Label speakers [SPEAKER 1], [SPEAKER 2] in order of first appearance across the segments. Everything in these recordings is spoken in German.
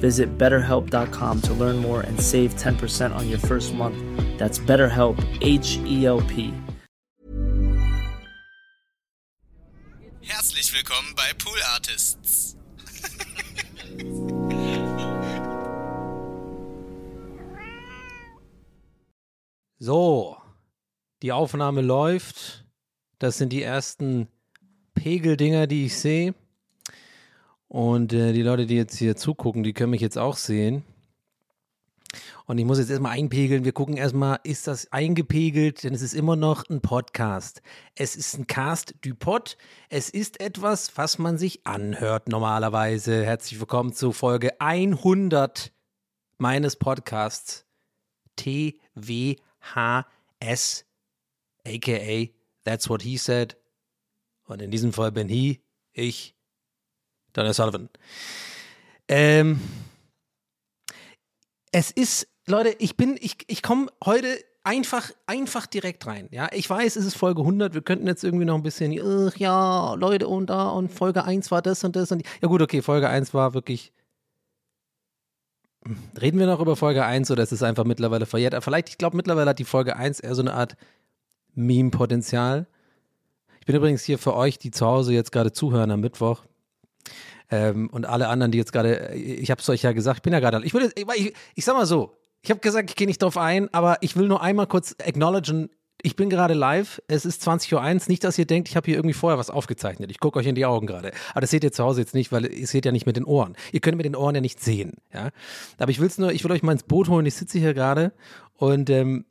[SPEAKER 1] Visit betterhelp.com to learn more and save 10% on your first month. That's BetterHelp, H E L P.
[SPEAKER 2] Herzlich willkommen bei Pool Artists.
[SPEAKER 3] So, die Aufnahme läuft. Das sind die ersten Pegeldinger, die ich sehe. Und äh, die Leute, die jetzt hier zugucken, die können mich jetzt auch sehen. Und ich muss jetzt erstmal einpegeln. Wir gucken erstmal, ist das eingepegelt? Denn es ist immer noch ein Podcast. Es ist ein Cast du Pod. Es ist etwas, was man sich anhört normalerweise. Herzlich willkommen zu Folge 100 meines Podcasts TWHS, aka That's What He Said. Und in diesem Fall bin he, ich, Donald Sullivan. Ähm, es ist, Leute, ich bin, ich, ich komme heute einfach, einfach direkt rein. Ja, ich weiß, es ist Folge 100. Wir könnten jetzt irgendwie noch ein bisschen, ach ja, Leute, und da, und Folge 1 war das und das und ja, gut, okay, Folge 1 war wirklich. Reden wir noch über Folge 1 oder ist es einfach mittlerweile verjährt? Vielleicht, ich glaube, mittlerweile hat die Folge 1 eher so eine Art Meme-Potenzial. Ich bin übrigens hier für euch, die zu Hause jetzt gerade zuhören am Mittwoch. Ähm, und alle anderen, die jetzt gerade, ich habe es euch ja gesagt, ich bin ja gerade, ich würde, ich, ich sag mal so, ich habe gesagt, ich gehe nicht drauf ein, aber ich will nur einmal kurz acknowledgen, ich bin gerade live, es ist 20.01 Uhr, nicht, dass ihr denkt, ich habe hier irgendwie vorher was aufgezeichnet. Ich gucke euch in die Augen gerade. Aber das seht ihr zu Hause jetzt nicht, weil ihr seht ja nicht mit den Ohren. Ihr könnt mit den Ohren ja nicht sehen. Ja? Aber ich will nur, ich will euch mal ins Boot holen, ich sitze hier gerade und ähm,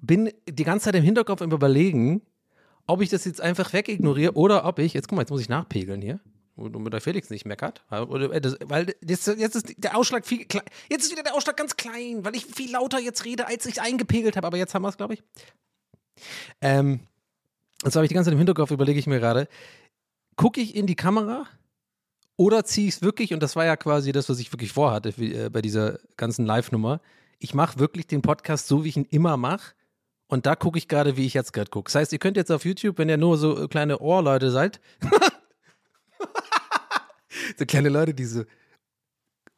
[SPEAKER 3] bin die ganze Zeit im Hinterkopf im Überlegen, ob ich das jetzt einfach wegignoriere oder ob ich, jetzt guck mal, jetzt muss ich nachpegeln hier damit der Felix nicht meckert. Weil jetzt, jetzt ist der Ausschlag viel klein. Jetzt ist wieder der Ausschlag ganz klein, weil ich viel lauter jetzt rede, als ich eingepegelt habe. Aber jetzt haben wir es, glaube ich. Ähm, und so habe ich die ganze Zeit im Hinterkopf, überlege ich mir gerade, gucke ich in die Kamera oder ziehe ich es wirklich, und das war ja quasi das, was ich wirklich vorhatte wie, äh, bei dieser ganzen Live-Nummer. Ich mache wirklich den Podcast so, wie ich ihn immer mache. Und da gucke ich gerade, wie ich jetzt gerade gucke. Das heißt, ihr könnt jetzt auf YouTube, wenn ihr nur so kleine Ohrleute seid, so kleine Leute, die so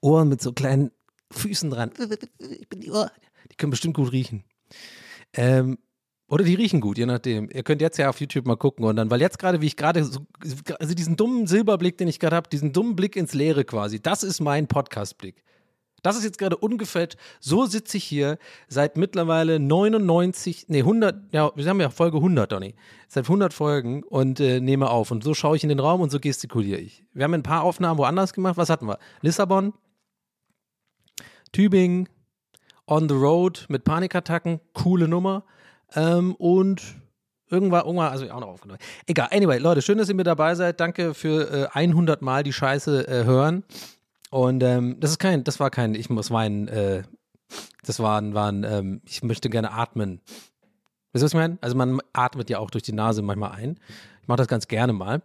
[SPEAKER 3] Ohren mit so kleinen Füßen dran. Ich bin die Ohr. Die können bestimmt gut riechen. Ähm, oder die riechen gut, je nachdem. Ihr könnt jetzt ja auf YouTube mal gucken und dann, weil jetzt gerade, wie ich gerade, so, also diesen dummen Silberblick, den ich gerade habe, diesen dummen Blick ins Leere quasi, das ist mein Podcast-Blick. Das ist jetzt gerade ungefähr, so sitze ich hier seit mittlerweile 99, nee 100, ja, wir haben ja Folge 100, Donny, seit 100 Folgen und äh, nehme auf und so schaue ich in den Raum und so gestikuliere ich. Wir haben ein paar Aufnahmen woanders gemacht, was hatten wir? Lissabon, Tübingen, On the Road mit Panikattacken, coole Nummer ähm, und Irgendwann, irgendwann, also auch noch aufgenommen. Egal, anyway, Leute, schön, dass ihr mit dabei seid. Danke für äh, 100 Mal die Scheiße äh, hören. Und ähm, das ist kein, das war kein, ich muss weinen, äh, das waren, waren, ähm, ich möchte gerne atmen. Weißt du, was ich meine? Also man atmet ja auch durch die Nase manchmal ein. Ich mache das ganz gerne mal.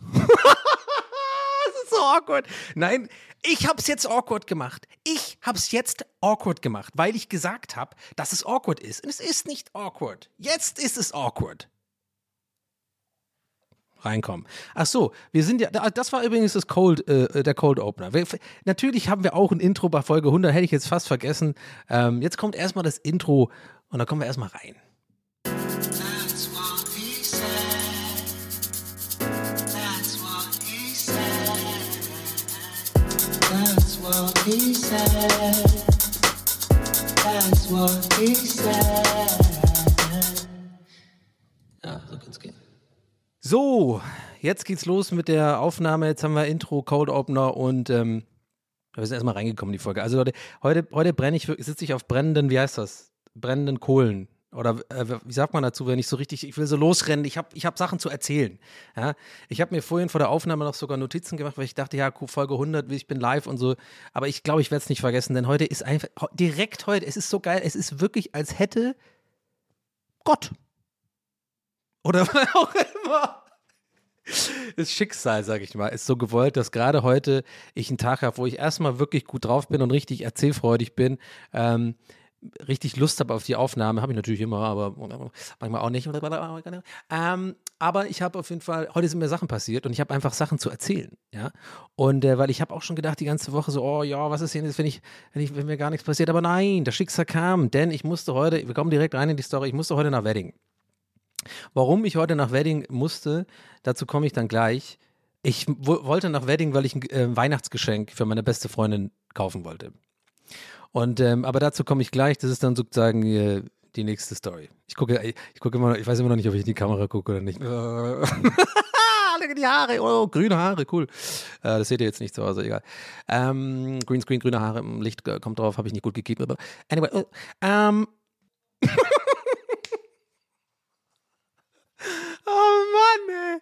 [SPEAKER 3] das ist so awkward. Nein, ich habe es jetzt awkward gemacht. Ich habe es jetzt awkward gemacht, weil ich gesagt habe, dass es awkward ist. Und es ist nicht awkward. Jetzt ist es awkward reinkommen. Ach so, wir sind ja, das war übrigens das Cold, äh, der Cold Opener. Wir, natürlich haben wir auch ein Intro bei Folge 100, hätte ich jetzt fast vergessen. Ähm, jetzt kommt erstmal das Intro und dann kommen wir erstmal rein. That's what he said. That's what he said. So, jetzt geht's los mit der Aufnahme. Jetzt haben wir Intro, Cold Opener und ähm, wir sind erstmal reingekommen in die Folge. Also Leute, heute, heute brenne ich, sitze ich auf brennenden, wie heißt das? Brennenden Kohlen. Oder äh, wie sagt man dazu, wenn ich so richtig, ich will so losrennen, ich habe ich hab Sachen zu erzählen. Ja? Ich habe mir vorhin vor der Aufnahme noch sogar Notizen gemacht, weil ich dachte, ja, Folge 100, ich bin live und so. Aber ich glaube, ich werde es nicht vergessen, denn heute ist einfach, direkt heute, es ist so geil, es ist wirklich, als hätte Gott oder was auch immer. Das Schicksal, sag ich mal, ist so gewollt, dass gerade heute ich einen Tag habe, wo ich erstmal wirklich gut drauf bin und richtig erzählfreudig bin. Ähm, richtig Lust habe auf die Aufnahme, habe ich natürlich immer, aber manchmal auch nicht. Ähm, aber ich habe auf jeden Fall, heute sind mir Sachen passiert und ich habe einfach Sachen zu erzählen, ja. Und äh, weil ich habe auch schon gedacht die ganze Woche so, oh ja, was ist denn jetzt, wenn ich, wenn ich, wenn mir gar nichts passiert, aber nein, das Schicksal kam, denn ich musste heute, wir kommen direkt rein in die Story, ich musste heute nach Wedding. Warum ich heute nach Wedding musste, dazu komme ich dann gleich. Ich wollte nach Wedding, weil ich ein äh, Weihnachtsgeschenk für meine beste Freundin kaufen wollte. Und ähm, aber dazu komme ich gleich. Das ist dann sozusagen äh, die nächste Story. Ich gucke, ich gucke immer, noch, ich weiß immer noch nicht, ob ich in die Kamera gucke oder nicht. die Haare, oh, grüne Haare, cool. Äh, das seht ihr jetzt nicht zu Hause, egal. Ähm, Greenscreen, grüne Haare, Licht kommt drauf, habe ich nicht gut gegeben. Aber anyway, äh, ähm. Oh Mann, ey.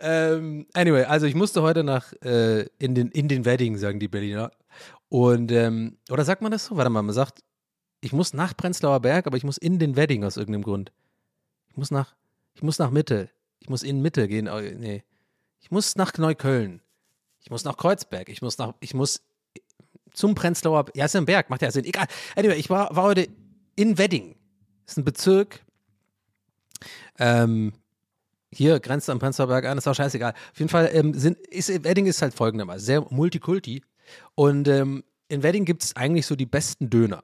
[SPEAKER 3] Ähm, anyway, also ich musste heute nach äh, in, den, in den Wedding, sagen die Berliner. Und, ähm, oder sagt man das so? Warte mal, man sagt, ich muss nach Prenzlauer Berg, aber ich muss in den Wedding aus irgendeinem Grund. Ich muss nach, ich muss nach Mitte. Ich muss in Mitte gehen. Oh, nee. Ich muss nach Neukölln. Ich muss nach Kreuzberg. Ich muss nach, ich muss zum Prenzlauer, ja, ist ein Berg, macht ja Sinn. Egal. Anyway, ich war, war heute in Wedding. Ist ein Bezirk. Ähm, hier grenzt am Prenzlauer an, ist auch scheißegal. Auf jeden Fall ähm, sind, ist Wedding ist halt folgendermaßen, sehr Multikulti. Und ähm, in Wedding gibt es eigentlich so die besten Döner.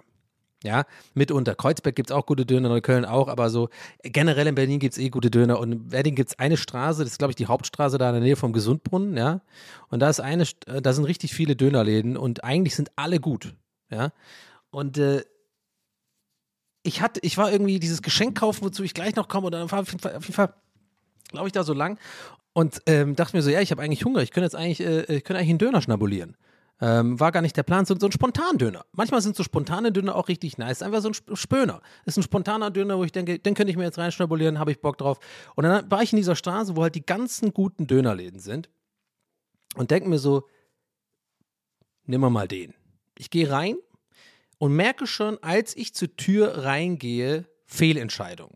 [SPEAKER 3] Ja, mitunter. Kreuzberg gibt es auch gute Döner, Neukölln auch, aber so generell in Berlin gibt es eh gute Döner. Und in Wedding gibt es eine Straße, das ist, glaube ich, die Hauptstraße da in der Nähe vom Gesundbrunnen, ja. Und da ist eine, äh, da sind richtig viele Dönerläden und eigentlich sind alle gut, ja. Und äh, ich hatte, ich war irgendwie dieses Geschenk kaufen, wozu ich gleich noch komme, und dann war auf jeden Fall, auf jeden Fall glaube ich, da so lang und ähm, dachte mir so, ja, ich habe eigentlich Hunger, ich könnte jetzt eigentlich, äh, ich könnte eigentlich einen Döner schnabulieren. Ähm, war gar nicht der Plan, so, so ein Spontandöner. Manchmal sind so spontane Döner auch richtig nice. Einfach so ein Spöner. Ist ein spontaner Döner, wo ich denke, den könnte ich mir jetzt reinschnabulieren, habe ich Bock drauf. Und dann war ich in dieser Straße, wo halt die ganzen guten Dönerläden sind und denke mir so, nimm mal den. Ich gehe rein und merke schon, als ich zur Tür reingehe, Fehlentscheidung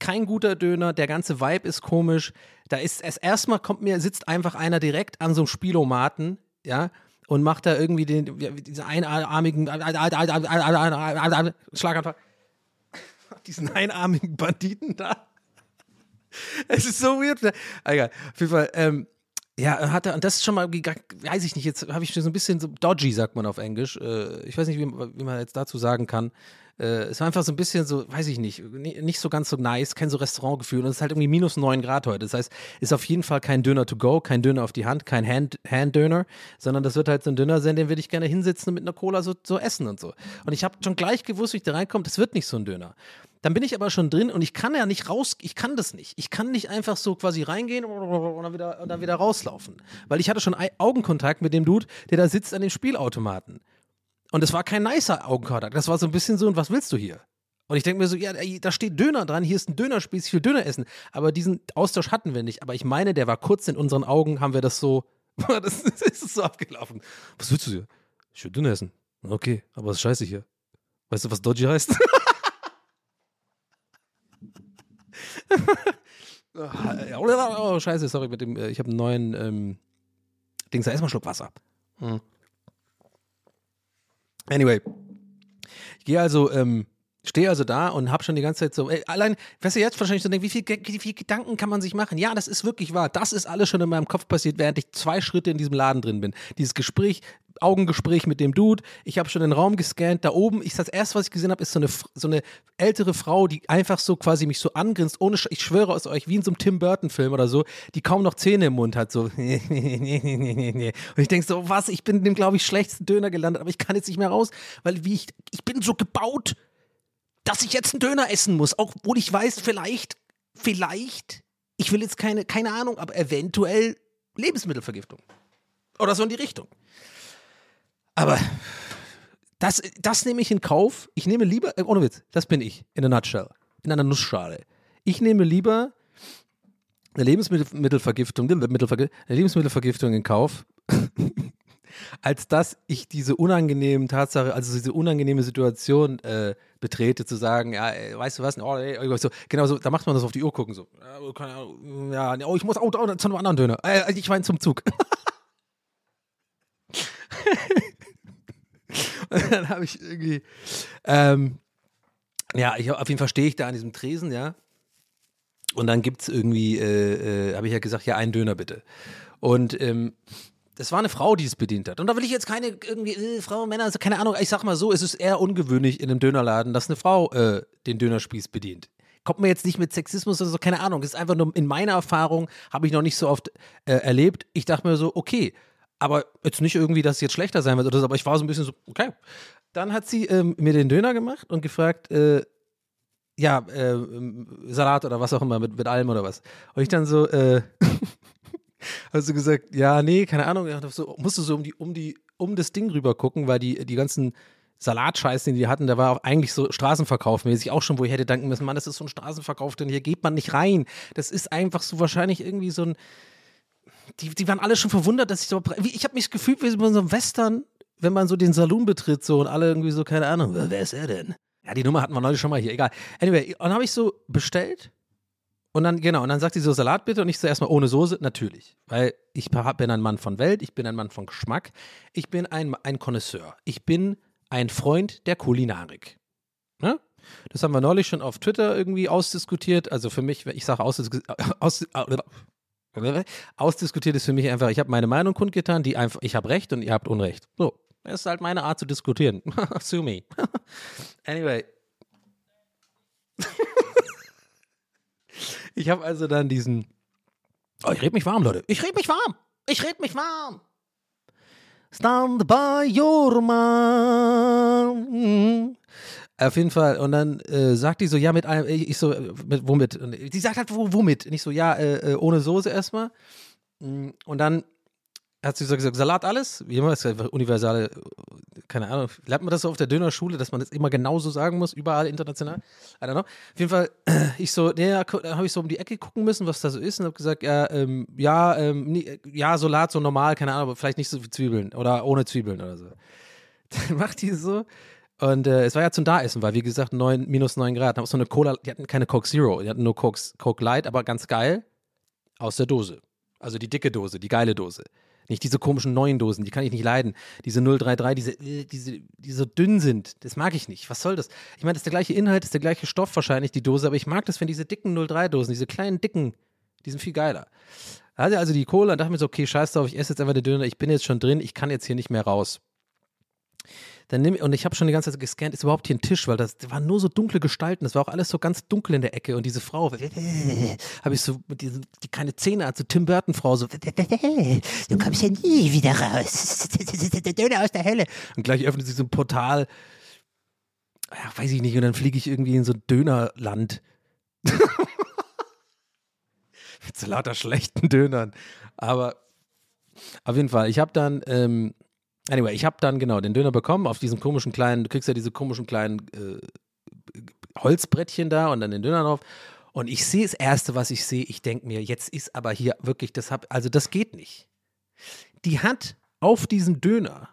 [SPEAKER 3] kein guter Döner, der ganze Vibe ist komisch. Da ist es erstmal kommt mir, sitzt einfach einer direkt an so einem Spielomaten, ja, und macht da irgendwie den, diese einarmigen Schlaganfall. Diesen einarmigen Banditen da. Es ist so weird. Egal. Auf jeden Fall, ähm, ja, hat er, und das ist schon mal, weiß ich nicht, jetzt habe ich so ein bisschen so dodgy, sagt man auf Englisch. Äh, ich weiß nicht, wie, wie man jetzt dazu sagen kann. Äh, es war einfach so ein bisschen so, weiß ich nicht, nicht so ganz so nice, kein so Restaurantgefühl. Und es ist halt irgendwie minus 9 Grad heute. Das heißt, ist auf jeden Fall kein Döner to go, kein Döner auf die Hand, kein Hand-Döner, Hand sondern das wird halt so ein Döner sein, den würde ich gerne hinsitzen und mit einer Cola so, so essen und so. Und ich habe schon gleich gewusst, wie ich da reinkomme, das wird nicht so ein Döner. Dann bin ich aber schon drin und ich kann ja nicht raus, ich kann das nicht. Ich kann nicht einfach so quasi reingehen und dann wieder, und dann wieder rauslaufen. Weil ich hatte schon Augenkontakt mit dem Dude, der da sitzt an dem Spielautomaten. Und es war kein nicer Augenkontakt. Das war so ein bisschen so, und was willst du hier? Und ich denke mir so, ja, da steht Döner dran, hier ist ein Dönerspiel, ich will Döner essen. Aber diesen Austausch hatten wir nicht. Aber ich meine, der war kurz in unseren Augen, haben wir das so, das ist so abgelaufen. Was willst du hier? Ich will Döner essen. Okay, aber was ist scheiße hier? Weißt du, was Dodgy heißt? oh, scheiße, sorry, mit dem, äh, ich habe einen neuen ähm, Dings, erstmal Schluck Wasser. Hm. Anyway, ich gehe also, ähm, stehe also da und habe schon die ganze Zeit so, ey, allein, weißt du jetzt wahrscheinlich so denken, wie viel, wie viel Gedanken kann man sich machen? Ja, das ist wirklich wahr. Das ist alles schon in meinem Kopf passiert, während ich zwei Schritte in diesem Laden drin bin. Dieses Gespräch, Augengespräch mit dem Dude. Ich habe schon den Raum gescannt. Da oben, ich, das erste, was ich gesehen habe, ist so eine, so eine ältere Frau, die einfach so quasi mich so angrinst, ohne, ich schwöre aus euch, wie in so einem Tim Burton-Film oder so, die kaum noch Zähne im Mund hat. So. Und ich denke so, was, ich bin in dem, glaube ich, schlechtesten Döner gelandet, aber ich kann jetzt nicht mehr raus, weil wie ich, ich bin so gebaut, dass ich jetzt einen Döner essen muss, obwohl ich weiß, vielleicht, vielleicht ich will jetzt keine, keine Ahnung, aber eventuell Lebensmittelvergiftung. Oder so in die Richtung. Aber das, das nehme ich in Kauf. Ich nehme lieber, äh, ohne Witz, das bin ich, in a nutshell, in einer Nussschale. Ich nehme lieber eine Lebensmittelvergiftung, eine Lebensmittelvergiftung in Kauf, als dass ich diese unangenehmen Tatsache, also diese unangenehme Situation äh, betrete, zu sagen, ja, weißt du was, oh, ey, so, genau so, da macht man das auf die Uhr gucken, so, ja, oh, ich muss auch, auch zu einem anderen Döner, äh, ich meine zum Zug. Und dann habe ich irgendwie, ähm, ja, ich, auf jeden Fall stehe ich da an diesem Tresen, ja, und dann gibt es irgendwie, äh, äh, habe ich ja gesagt, ja, einen Döner bitte. Und ähm, das war eine Frau, die es bedient hat. Und da will ich jetzt keine irgendwie äh, Frau, Männer, also keine Ahnung. Ich sag mal so, es ist eher ungewöhnlich in einem Dönerladen, dass eine Frau äh, den Dönerspieß bedient. Kommt mir jetzt nicht mit Sexismus oder so, keine Ahnung. Das ist einfach nur in meiner Erfahrung, habe ich noch nicht so oft äh, erlebt. Ich dachte mir so, okay, aber jetzt nicht irgendwie, dass es jetzt schlechter sein wird oder so, aber ich war so ein bisschen so, okay. Dann hat sie ähm, mir den Döner gemacht und gefragt, äh, ja, äh, Salat oder was auch immer, mit, mit allem oder was. Und ich dann so, äh, hast du gesagt, ja, nee, keine Ahnung, so, musst du so um die, um die, um das Ding rüber gucken, weil die, die ganzen Salatscheiß, den die hatten, der war auch eigentlich so Straßenverkaufmäßig auch schon, wo ich hätte denken müssen, Mann, das ist so ein Straßenverkauf, denn hier geht man nicht rein. Das ist einfach so wahrscheinlich irgendwie so ein, die, die waren alle schon verwundert, dass ich so, ich habe mich gefühlt wie so einem Western, wenn man so den Saloon betritt so und alle irgendwie so, keine Ahnung, wer ist er denn? Ja, die Nummer hatten wir neulich schon mal hier, egal. Anyway, und habe ich so bestellt und dann, genau, und dann sagt sie so Salat bitte und ich so erstmal ohne Soße, natürlich. Weil ich bin ein Mann von Welt, ich bin ein Mann von Geschmack, ich bin ein, ein Connoisseur, ich bin ein Freund der Kulinarik. Ne? Das haben wir neulich schon auf Twitter irgendwie ausdiskutiert. Also für mich, ich sage aus, aus, ausdiskutiert ist für mich einfach, ich habe meine Meinung kundgetan, die einfach, ich habe Recht und ihr habt Unrecht. So, das ist halt meine Art zu diskutieren. Sue me. anyway. ich habe also dann diesen. Oh, ich red mich warm, Leute. Ich red mich warm. Ich red mich warm. Stand by your man. Auf jeden Fall. Und dann äh, sagt die so, ja, mit einem, ich so, mit, womit? Und die sagt halt, womit? Und ich so, ja, äh, äh ohne Soße erstmal. Und dann hat sie so gesagt, Salat alles? Wie immer, ist ja universale, keine Ahnung, lernt man das so auf der Dönerschule, dass man das immer genauso sagen muss, überall international? I don't know. Auf jeden Fall, ich so, dann habe ich so um die Ecke gucken müssen, was da so ist und habe gesagt, ja, ähm, ja, ähm, nie, ja, Salat so normal, keine Ahnung, aber vielleicht nicht so viel Zwiebeln oder ohne Zwiebeln oder so. Dann macht die so und äh, es war ja zum Daessen, weil wie gesagt, 9, minus 9 Grad. Da so eine Cola, die hatten keine Coke Zero, die hatten nur Coke, Coke Light, aber ganz geil aus der Dose. Also die dicke Dose, die geile Dose. Nicht diese komischen neuen Dosen, die kann ich nicht leiden. Diese 033, diese, äh, diese, die so dünn sind, das mag ich nicht. Was soll das? Ich meine, das ist der gleiche Inhalt, das ist der gleiche Stoff wahrscheinlich, die Dose, aber ich mag das, wenn diese dicken 03-Dosen, diese kleinen dicken, die sind viel geiler. Da hatte also die Cola und dachte mir so, okay, scheiß drauf, ich esse jetzt einfach den Döner, ich bin jetzt schon drin, ich kann jetzt hier nicht mehr raus. Dann nimm, und ich habe schon die ganze Zeit gescannt, ist überhaupt hier ein Tisch, weil das waren nur so dunkle Gestalten, das war auch alles so ganz dunkel in der Ecke und diese Frau, habe ich so, die, die keine Zähne hat, so Tim Burton Frau, so, du kommst ja nie wieder raus, der Döner aus der Hölle. Und gleich öffnet sich so ein Portal, ja, weiß ich nicht, und dann fliege ich irgendwie in so ein Dönerland. Mit so lauter schlechten Dönern. Aber auf jeden Fall, ich habe dann, ähm, Anyway, ich habe dann genau den Döner bekommen auf diesem komischen kleinen, du kriegst ja diese komischen kleinen äh, Holzbrettchen da und dann den Döner drauf. Und ich sehe das Erste, was ich sehe, ich denke mir, jetzt ist aber hier wirklich, das hab, also das geht nicht. Die hat auf diesem Döner,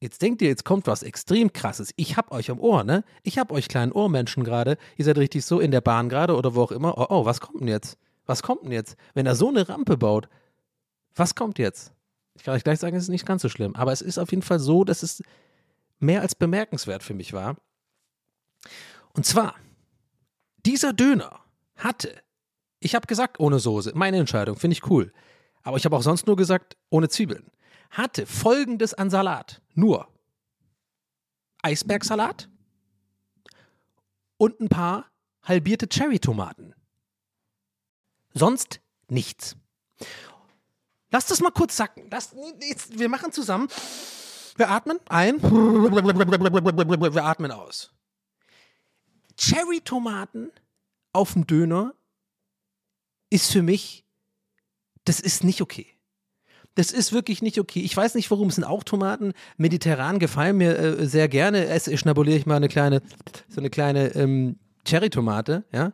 [SPEAKER 3] jetzt denkt ihr, jetzt kommt was extrem krasses. Ich hab euch am Ohr, ne? Ich hab euch kleinen Ohrmenschen gerade. Ihr seid richtig so in der Bahn gerade oder wo auch immer. Oh, oh, was kommt denn jetzt? Was kommt denn jetzt? Wenn er so eine Rampe baut, was kommt jetzt? Ich kann euch gleich sagen, es ist nicht ganz so schlimm. Aber es ist auf jeden Fall so, dass es mehr als bemerkenswert für mich war. Und zwar, dieser Döner hatte, ich habe gesagt, ohne Soße, meine Entscheidung, finde ich cool. Aber ich habe auch sonst nur gesagt, ohne Zwiebeln. Hatte folgendes an Salat: nur Eisbergsalat und ein paar halbierte Cherry-Tomaten. Sonst nichts. Lass das mal kurz sacken. Lass, jetzt, wir machen zusammen. Wir atmen ein. Wir atmen aus. Cherry-Tomaten auf dem Döner ist für mich, das ist nicht okay. Das ist wirklich nicht okay. Ich weiß nicht, warum. Es sind auch Tomaten. Mediterran gefallen mir äh, sehr gerne. Esse, schnabuliere ich mal eine kleine, so eine kleine ähm, Cherry-Tomate, ja.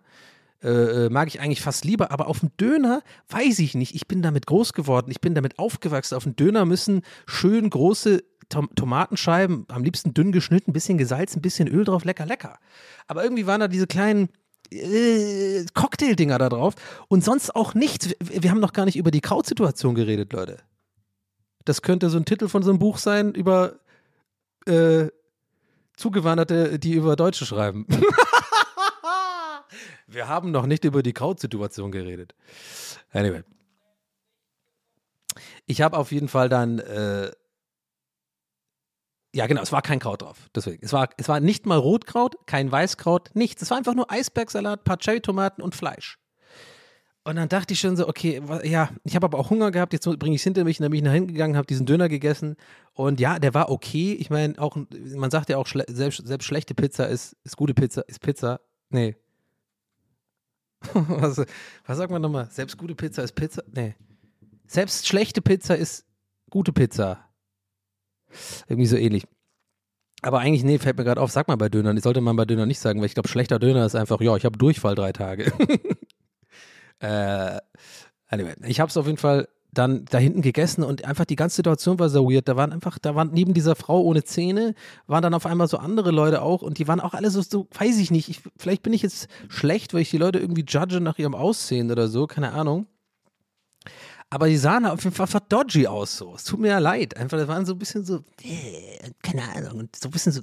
[SPEAKER 3] Äh, äh, mag ich eigentlich fast lieber, aber auf dem Döner weiß ich nicht. Ich bin damit groß geworden, ich bin damit aufgewachsen. Auf dem Döner müssen schön große Tom Tomatenscheiben, am liebsten dünn geschnitten, ein bisschen gesalzen, ein bisschen Öl drauf, lecker, lecker. Aber irgendwie waren da diese kleinen äh, Cocktail-Dinger da drauf und sonst auch nichts. Wir, wir haben noch gar nicht über die Krautsituation geredet, Leute. Das könnte so ein Titel von so einem Buch sein über äh, Zugewanderte, die über Deutsche schreiben. Wir haben noch nicht über die Krautsituation geredet. Anyway. Ich habe auf jeden Fall dann, äh, ja genau, es war kein Kraut drauf. Deswegen, es war, es war nicht mal Rotkraut, kein Weißkraut, nichts. Es war einfach nur Eisbergsalat, paar Cherrytomaten und Fleisch. Und dann dachte ich schon so, okay, ja, ich habe aber auch Hunger gehabt, jetzt bringe ich es hinter mich, und dann bin ich nach hinten gegangen, habe diesen Döner gegessen und ja, der war okay. Ich meine, auch, man sagt ja auch, selbst, selbst schlechte Pizza ist, ist gute Pizza, ist Pizza. Nee, was, was sagt man nochmal? Selbst gute Pizza ist Pizza? Nee. Selbst schlechte Pizza ist gute Pizza. Irgendwie so ähnlich. Aber eigentlich, nee, fällt mir gerade auf, sag mal bei Dönern. Das sollte man bei Döner nicht sagen, weil ich glaube, schlechter Döner ist einfach, ja, ich habe Durchfall drei Tage. äh, anyway, ich habe es auf jeden Fall dann da hinten gegessen und einfach die ganze Situation war so weird. Da waren einfach, da waren neben dieser Frau ohne Zähne, waren dann auf einmal so andere Leute auch und die waren auch alle so, so weiß ich nicht, ich, vielleicht bin ich jetzt schlecht, weil ich die Leute irgendwie judge nach ihrem Aussehen oder so, keine Ahnung. Aber die sahen auf jeden Fall dodgy aus so. Es tut mir ja leid. Einfach, das waren so ein bisschen so, äh, keine Ahnung, und so ein bisschen so,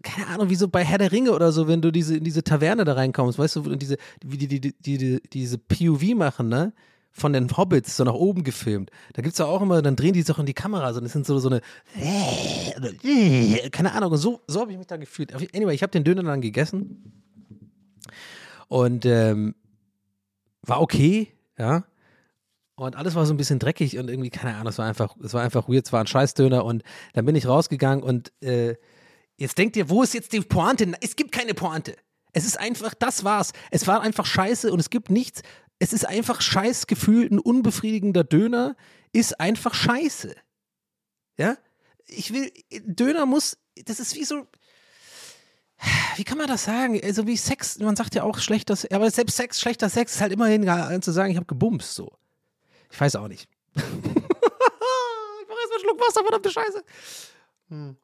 [SPEAKER 3] keine Ahnung, wie so bei Herr der Ringe oder so, wenn du diese, in diese Taverne da reinkommst, weißt du, wie die, die, die, die, diese POV machen, ne? von den Hobbits so nach oben gefilmt. Da gibt es ja auch immer, dann drehen die sich auch in die Kamera, so, das sind so, so eine, keine Ahnung, so, so habe ich mich da gefühlt. Anyway, ich habe den Döner dann gegessen und ähm, war okay, ja. Und alles war so ein bisschen dreckig und irgendwie, keine Ahnung, es war einfach, es war einfach weird, es war ein Scheißdöner und dann bin ich rausgegangen und äh, jetzt denkt ihr, wo ist jetzt die Pointe? Es gibt keine Pointe. Es ist einfach, das war's. Es war einfach scheiße und es gibt nichts, es ist einfach scheiß gefühlt, ein unbefriedigender Döner ist einfach scheiße. Ja? Ich will, Döner muss, das ist wie so, wie kann man das sagen? Also wie Sex, man sagt ja auch schlechter aber selbst Sex, schlechter Sex ist halt immerhin zu sagen, ich habe gebumst so. Ich weiß auch nicht. ich mache jetzt mal einen Schluck Wasser, verdammte Scheiße. Hm.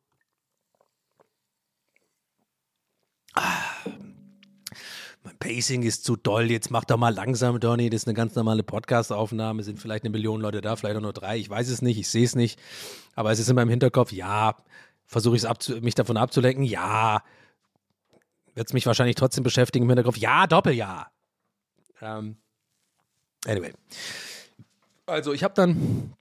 [SPEAKER 3] Ah mein Pacing ist zu doll, jetzt mach doch mal langsam, Donny, das ist eine ganz normale Podcast-Aufnahme, sind vielleicht eine Million Leute da, vielleicht auch nur drei, ich weiß es nicht, ich sehe es nicht, aber es ist in meinem Hinterkopf, ja, versuche ich mich davon abzulenken, ja, wird es mich wahrscheinlich trotzdem beschäftigen im Hinterkopf, ja, Doppelja. Ähm, anyway. Also ich habe dann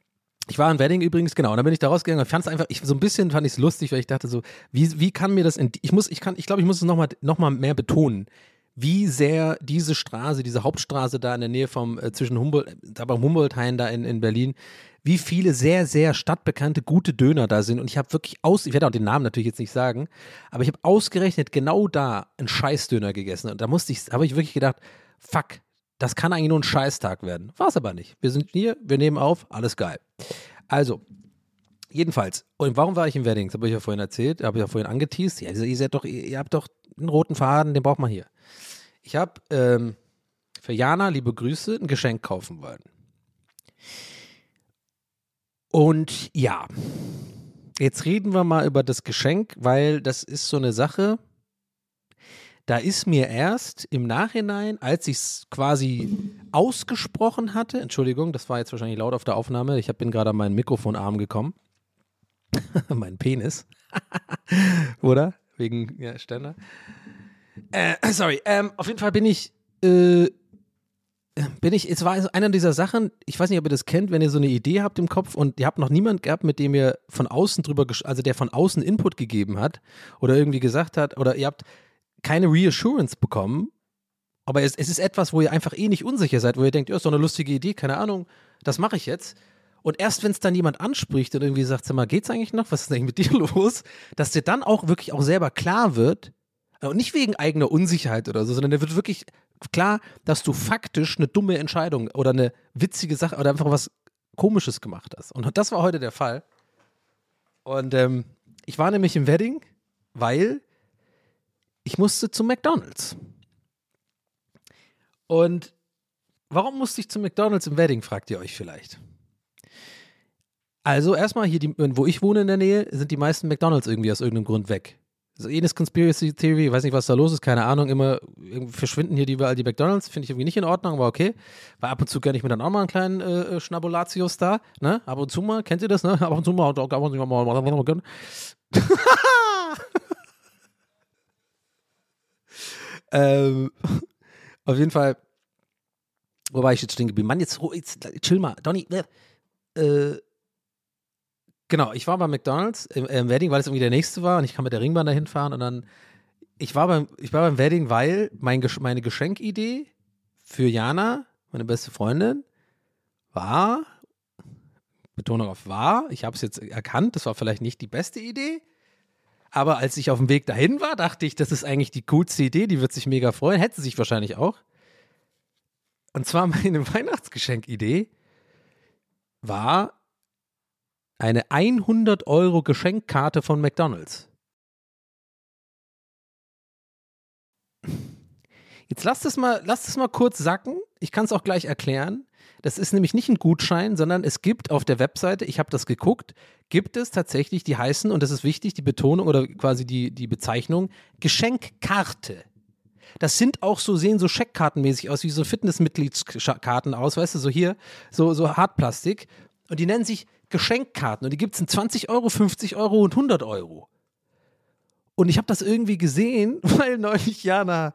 [SPEAKER 3] ich war im Wedding übrigens, genau, und dann bin ich da rausgegangen und fand es einfach, ich, so ein bisschen fand ich es lustig, weil ich dachte so, wie, wie kann mir das, in, ich muss, ich kann, ich glaube, ich muss es nochmal noch mal mehr betonen wie sehr diese Straße, diese Hauptstraße da in der Nähe vom, äh, zwischen Humboldt, da beim Humboldthain da in, in Berlin, wie viele sehr, sehr stadtbekannte gute Döner da sind. Und ich habe wirklich aus, ich werde auch den Namen natürlich jetzt nicht sagen, aber ich habe ausgerechnet genau da einen Scheißdöner gegessen. Und da musste ich, habe ich wirklich gedacht, fuck, das kann eigentlich nur ein Scheißtag werden. War es aber nicht. Wir sind hier, wir nehmen auf, alles geil. Also, jedenfalls, und warum war ich im Wedding? Das habe ich ja vorhin erzählt, habe ich ja vorhin angeteased. Ja, ihr, seid doch, ihr habt doch einen roten Faden, den braucht man hier. Ich habe ähm, für Jana, liebe Grüße, ein Geschenk kaufen wollen. Und ja, jetzt reden wir mal über das Geschenk, weil das ist so eine Sache. Da ist mir erst im Nachhinein, als ich es quasi ausgesprochen hatte, Entschuldigung, das war jetzt wahrscheinlich laut auf der Aufnahme, ich bin gerade an meinen Mikrofonarm gekommen. mein Penis. Oder? Wegen ja, Ständer. Äh, sorry, ähm, auf jeden Fall bin ich, äh, bin ich, es war einer dieser Sachen, ich weiß nicht, ob ihr das kennt, wenn ihr so eine Idee habt im Kopf und ihr habt noch niemand gehabt, mit dem ihr von außen drüber, also der von außen Input gegeben hat oder irgendwie gesagt hat, oder ihr habt keine Reassurance bekommen, aber es, es ist etwas, wo ihr einfach eh nicht unsicher seid, wo ihr denkt, ja, ist doch eine lustige Idee, keine Ahnung, das mache ich jetzt. Und erst wenn es dann jemand anspricht und irgendwie sagt, sag mal, geht's eigentlich noch? Was ist denn mit dir los? Dass dir dann auch wirklich auch selber klar wird, und nicht wegen eigener Unsicherheit oder so, sondern der wird wirklich klar, dass du faktisch eine dumme Entscheidung oder eine witzige Sache oder einfach was Komisches gemacht hast. Und das war heute der Fall. Und ähm, ich war nämlich im Wedding, weil ich musste zu McDonalds. Und warum musste ich zu McDonalds im Wedding, fragt ihr euch vielleicht. Also erstmal hier, die, wo ich wohne in der Nähe, sind die meisten McDonalds irgendwie aus irgendeinem Grund weg. So jedes Conspiracy Theory, weiß nicht, was da los ist, keine Ahnung, immer verschwinden hier die, überall die McDonalds, finde ich irgendwie nicht in Ordnung, aber okay. Weil ab und zu gönne ich mir dann auch mal einen kleinen äh, äh Schnabulatius da, ne? Ab und zu mal, kennt ihr das, ne? Ab und zu mal, ab und zu mal, mal, mal, mal ähm, auf jeden Fall, wo war ich jetzt stehen geblieben? Mann, jetzt, jetzt chill mal, Donny, äh, Genau, ich war bei McDonalds im, im, Wedding, weil es irgendwie der nächste war und ich kann mit der Ringbahn dahin fahren und dann, ich war beim, ich war beim Wedding, weil mein, meine Geschenkidee für Jana, meine beste Freundin, war, Betonung auf war, ich habe es jetzt erkannt, das war vielleicht nicht die beste Idee, aber als ich auf dem Weg dahin war, dachte ich, das ist eigentlich die coolste Idee, die wird sich mega freuen, hätte sie sich wahrscheinlich auch. Und zwar meine Weihnachtsgeschenkidee war eine 100 Euro Geschenkkarte von McDonald's. Jetzt lasst es mal, lasst es mal kurz sacken. Ich kann es auch gleich erklären. Das ist nämlich nicht ein Gutschein, sondern es gibt auf der Webseite, ich habe das geguckt, gibt es tatsächlich, die heißen, und das ist wichtig, die Betonung oder quasi die, die Bezeichnung, Geschenkkarte. Das sind auch so, sehen so Scheckkartenmäßig aus, wie so Fitnessmitgliedskarten aus, weißt du, so hier, so, so Hartplastik. Und die nennen sich Geschenkkarten und die gibt es in 20 Euro, 50 Euro und 100 Euro. Und ich habe das irgendwie gesehen, weil neulich Jana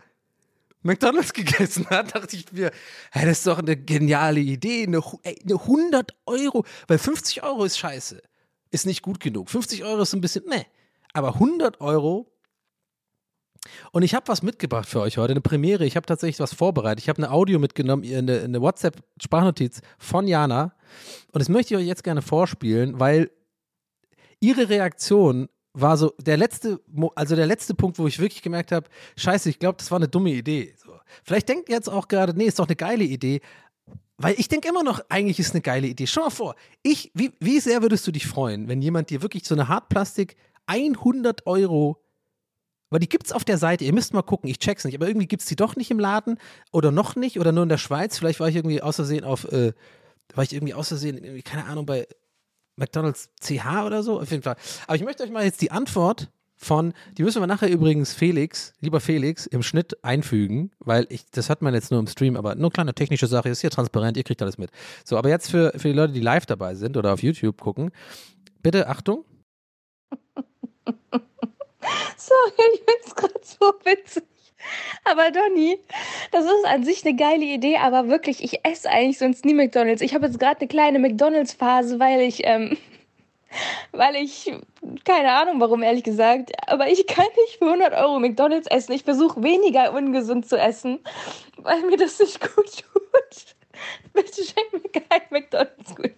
[SPEAKER 3] McDonalds gegessen hat, dachte ich mir, hey, das ist doch eine geniale Idee, eine, ey, eine 100 Euro, weil 50 Euro ist scheiße, ist nicht gut genug. 50 Euro ist ein bisschen, ne, aber 100 Euro und ich habe was mitgebracht für euch heute, eine Premiere. Ich habe tatsächlich was vorbereitet. Ich habe eine Audio mitgenommen, eine, eine WhatsApp-Sprachnotiz von Jana. Und das möchte ich euch jetzt gerne vorspielen, weil ihre Reaktion war so der letzte, also der letzte Punkt, wo ich wirklich gemerkt habe, scheiße, ich glaube, das war eine dumme Idee. So. Vielleicht denkt ihr jetzt auch gerade, nee, ist doch eine geile Idee. Weil ich denke immer noch, eigentlich ist eine geile Idee. Schau mal vor, ich, wie, wie sehr würdest du dich freuen, wenn jemand dir wirklich so eine Hartplastik 100 Euro weil die gibt es auf der Seite. Ihr müsst mal gucken. Ich check's nicht. Aber irgendwie gibt es die doch nicht im Laden oder noch nicht oder nur in der Schweiz. Vielleicht war ich irgendwie außersehen auf, äh, war ich irgendwie außersehen, irgendwie, keine Ahnung, bei McDonalds CH oder so. Auf jeden Fall. Aber ich möchte euch mal jetzt die Antwort von, die müssen wir nachher übrigens Felix, lieber Felix, im Schnitt einfügen, weil ich, das hat man jetzt nur im Stream, aber nur eine kleine technische Sache, ist hier transparent, ihr kriegt alles mit. So, aber jetzt für, für die Leute, die live dabei sind oder auf YouTube gucken, bitte Achtung.
[SPEAKER 4] Sorry, ich es gerade so witzig. Aber Donny, das ist an sich eine geile Idee, aber wirklich, ich esse eigentlich sonst nie McDonalds. Ich habe jetzt gerade eine kleine McDonalds-Phase, weil ich, ähm, weil ich, keine Ahnung warum, ehrlich gesagt, aber ich kann nicht für 100 Euro McDonalds essen. Ich versuche weniger ungesund zu essen, weil mir das nicht gut tut. Bitte schenk mir kein McDonalds gut.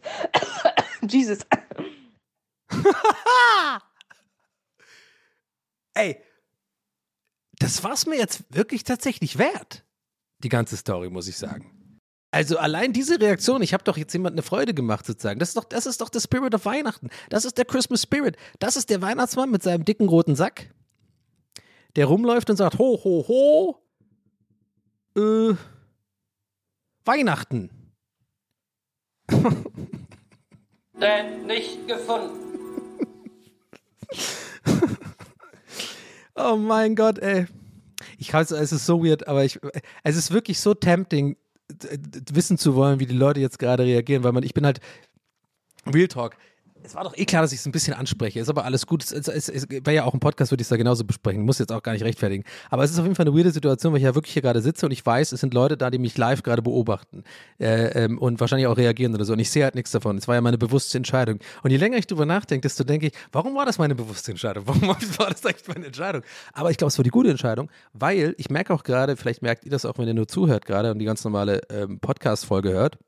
[SPEAKER 4] Jesus.
[SPEAKER 3] ey, das war es mir jetzt wirklich tatsächlich wert. Die ganze Story, muss ich sagen. Also allein diese Reaktion, ich habe doch jetzt jemand eine Freude gemacht sozusagen. Das ist doch, das ist doch der Spirit of Weihnachten. Das ist der Christmas Spirit. Das ist der Weihnachtsmann mit seinem dicken roten Sack, der rumläuft und sagt, ho, ho, ho, äh, Weihnachten.
[SPEAKER 5] Denn nicht gefunden.
[SPEAKER 3] Oh mein Gott, ey. Ich weiß, es ist so weird, aber ich, es ist wirklich so tempting, wissen zu wollen, wie die Leute jetzt gerade reagieren, weil man, ich bin halt, Real Talk, es war doch eh klar, dass ich es ein bisschen anspreche. Ist aber alles gut. Es, es, es, es wäre ja auch ein Podcast, würde ich es da genauso besprechen. Muss jetzt auch gar nicht rechtfertigen. Aber es ist auf jeden Fall eine weirde Situation, weil ich ja wirklich hier gerade sitze und ich weiß, es sind Leute da, die mich live gerade beobachten äh, ähm, und wahrscheinlich auch reagieren oder so. Und ich sehe halt nichts davon. Es war ja meine bewusste Entscheidung. Und je länger ich drüber nachdenke, desto denke ich, warum war das meine bewusste Entscheidung? Warum war das eigentlich meine Entscheidung? Aber ich glaube, es war die gute Entscheidung, weil ich merke auch gerade, vielleicht merkt ihr das auch, wenn ihr nur zuhört gerade und die ganz normale ähm, Podcast-Folge hört,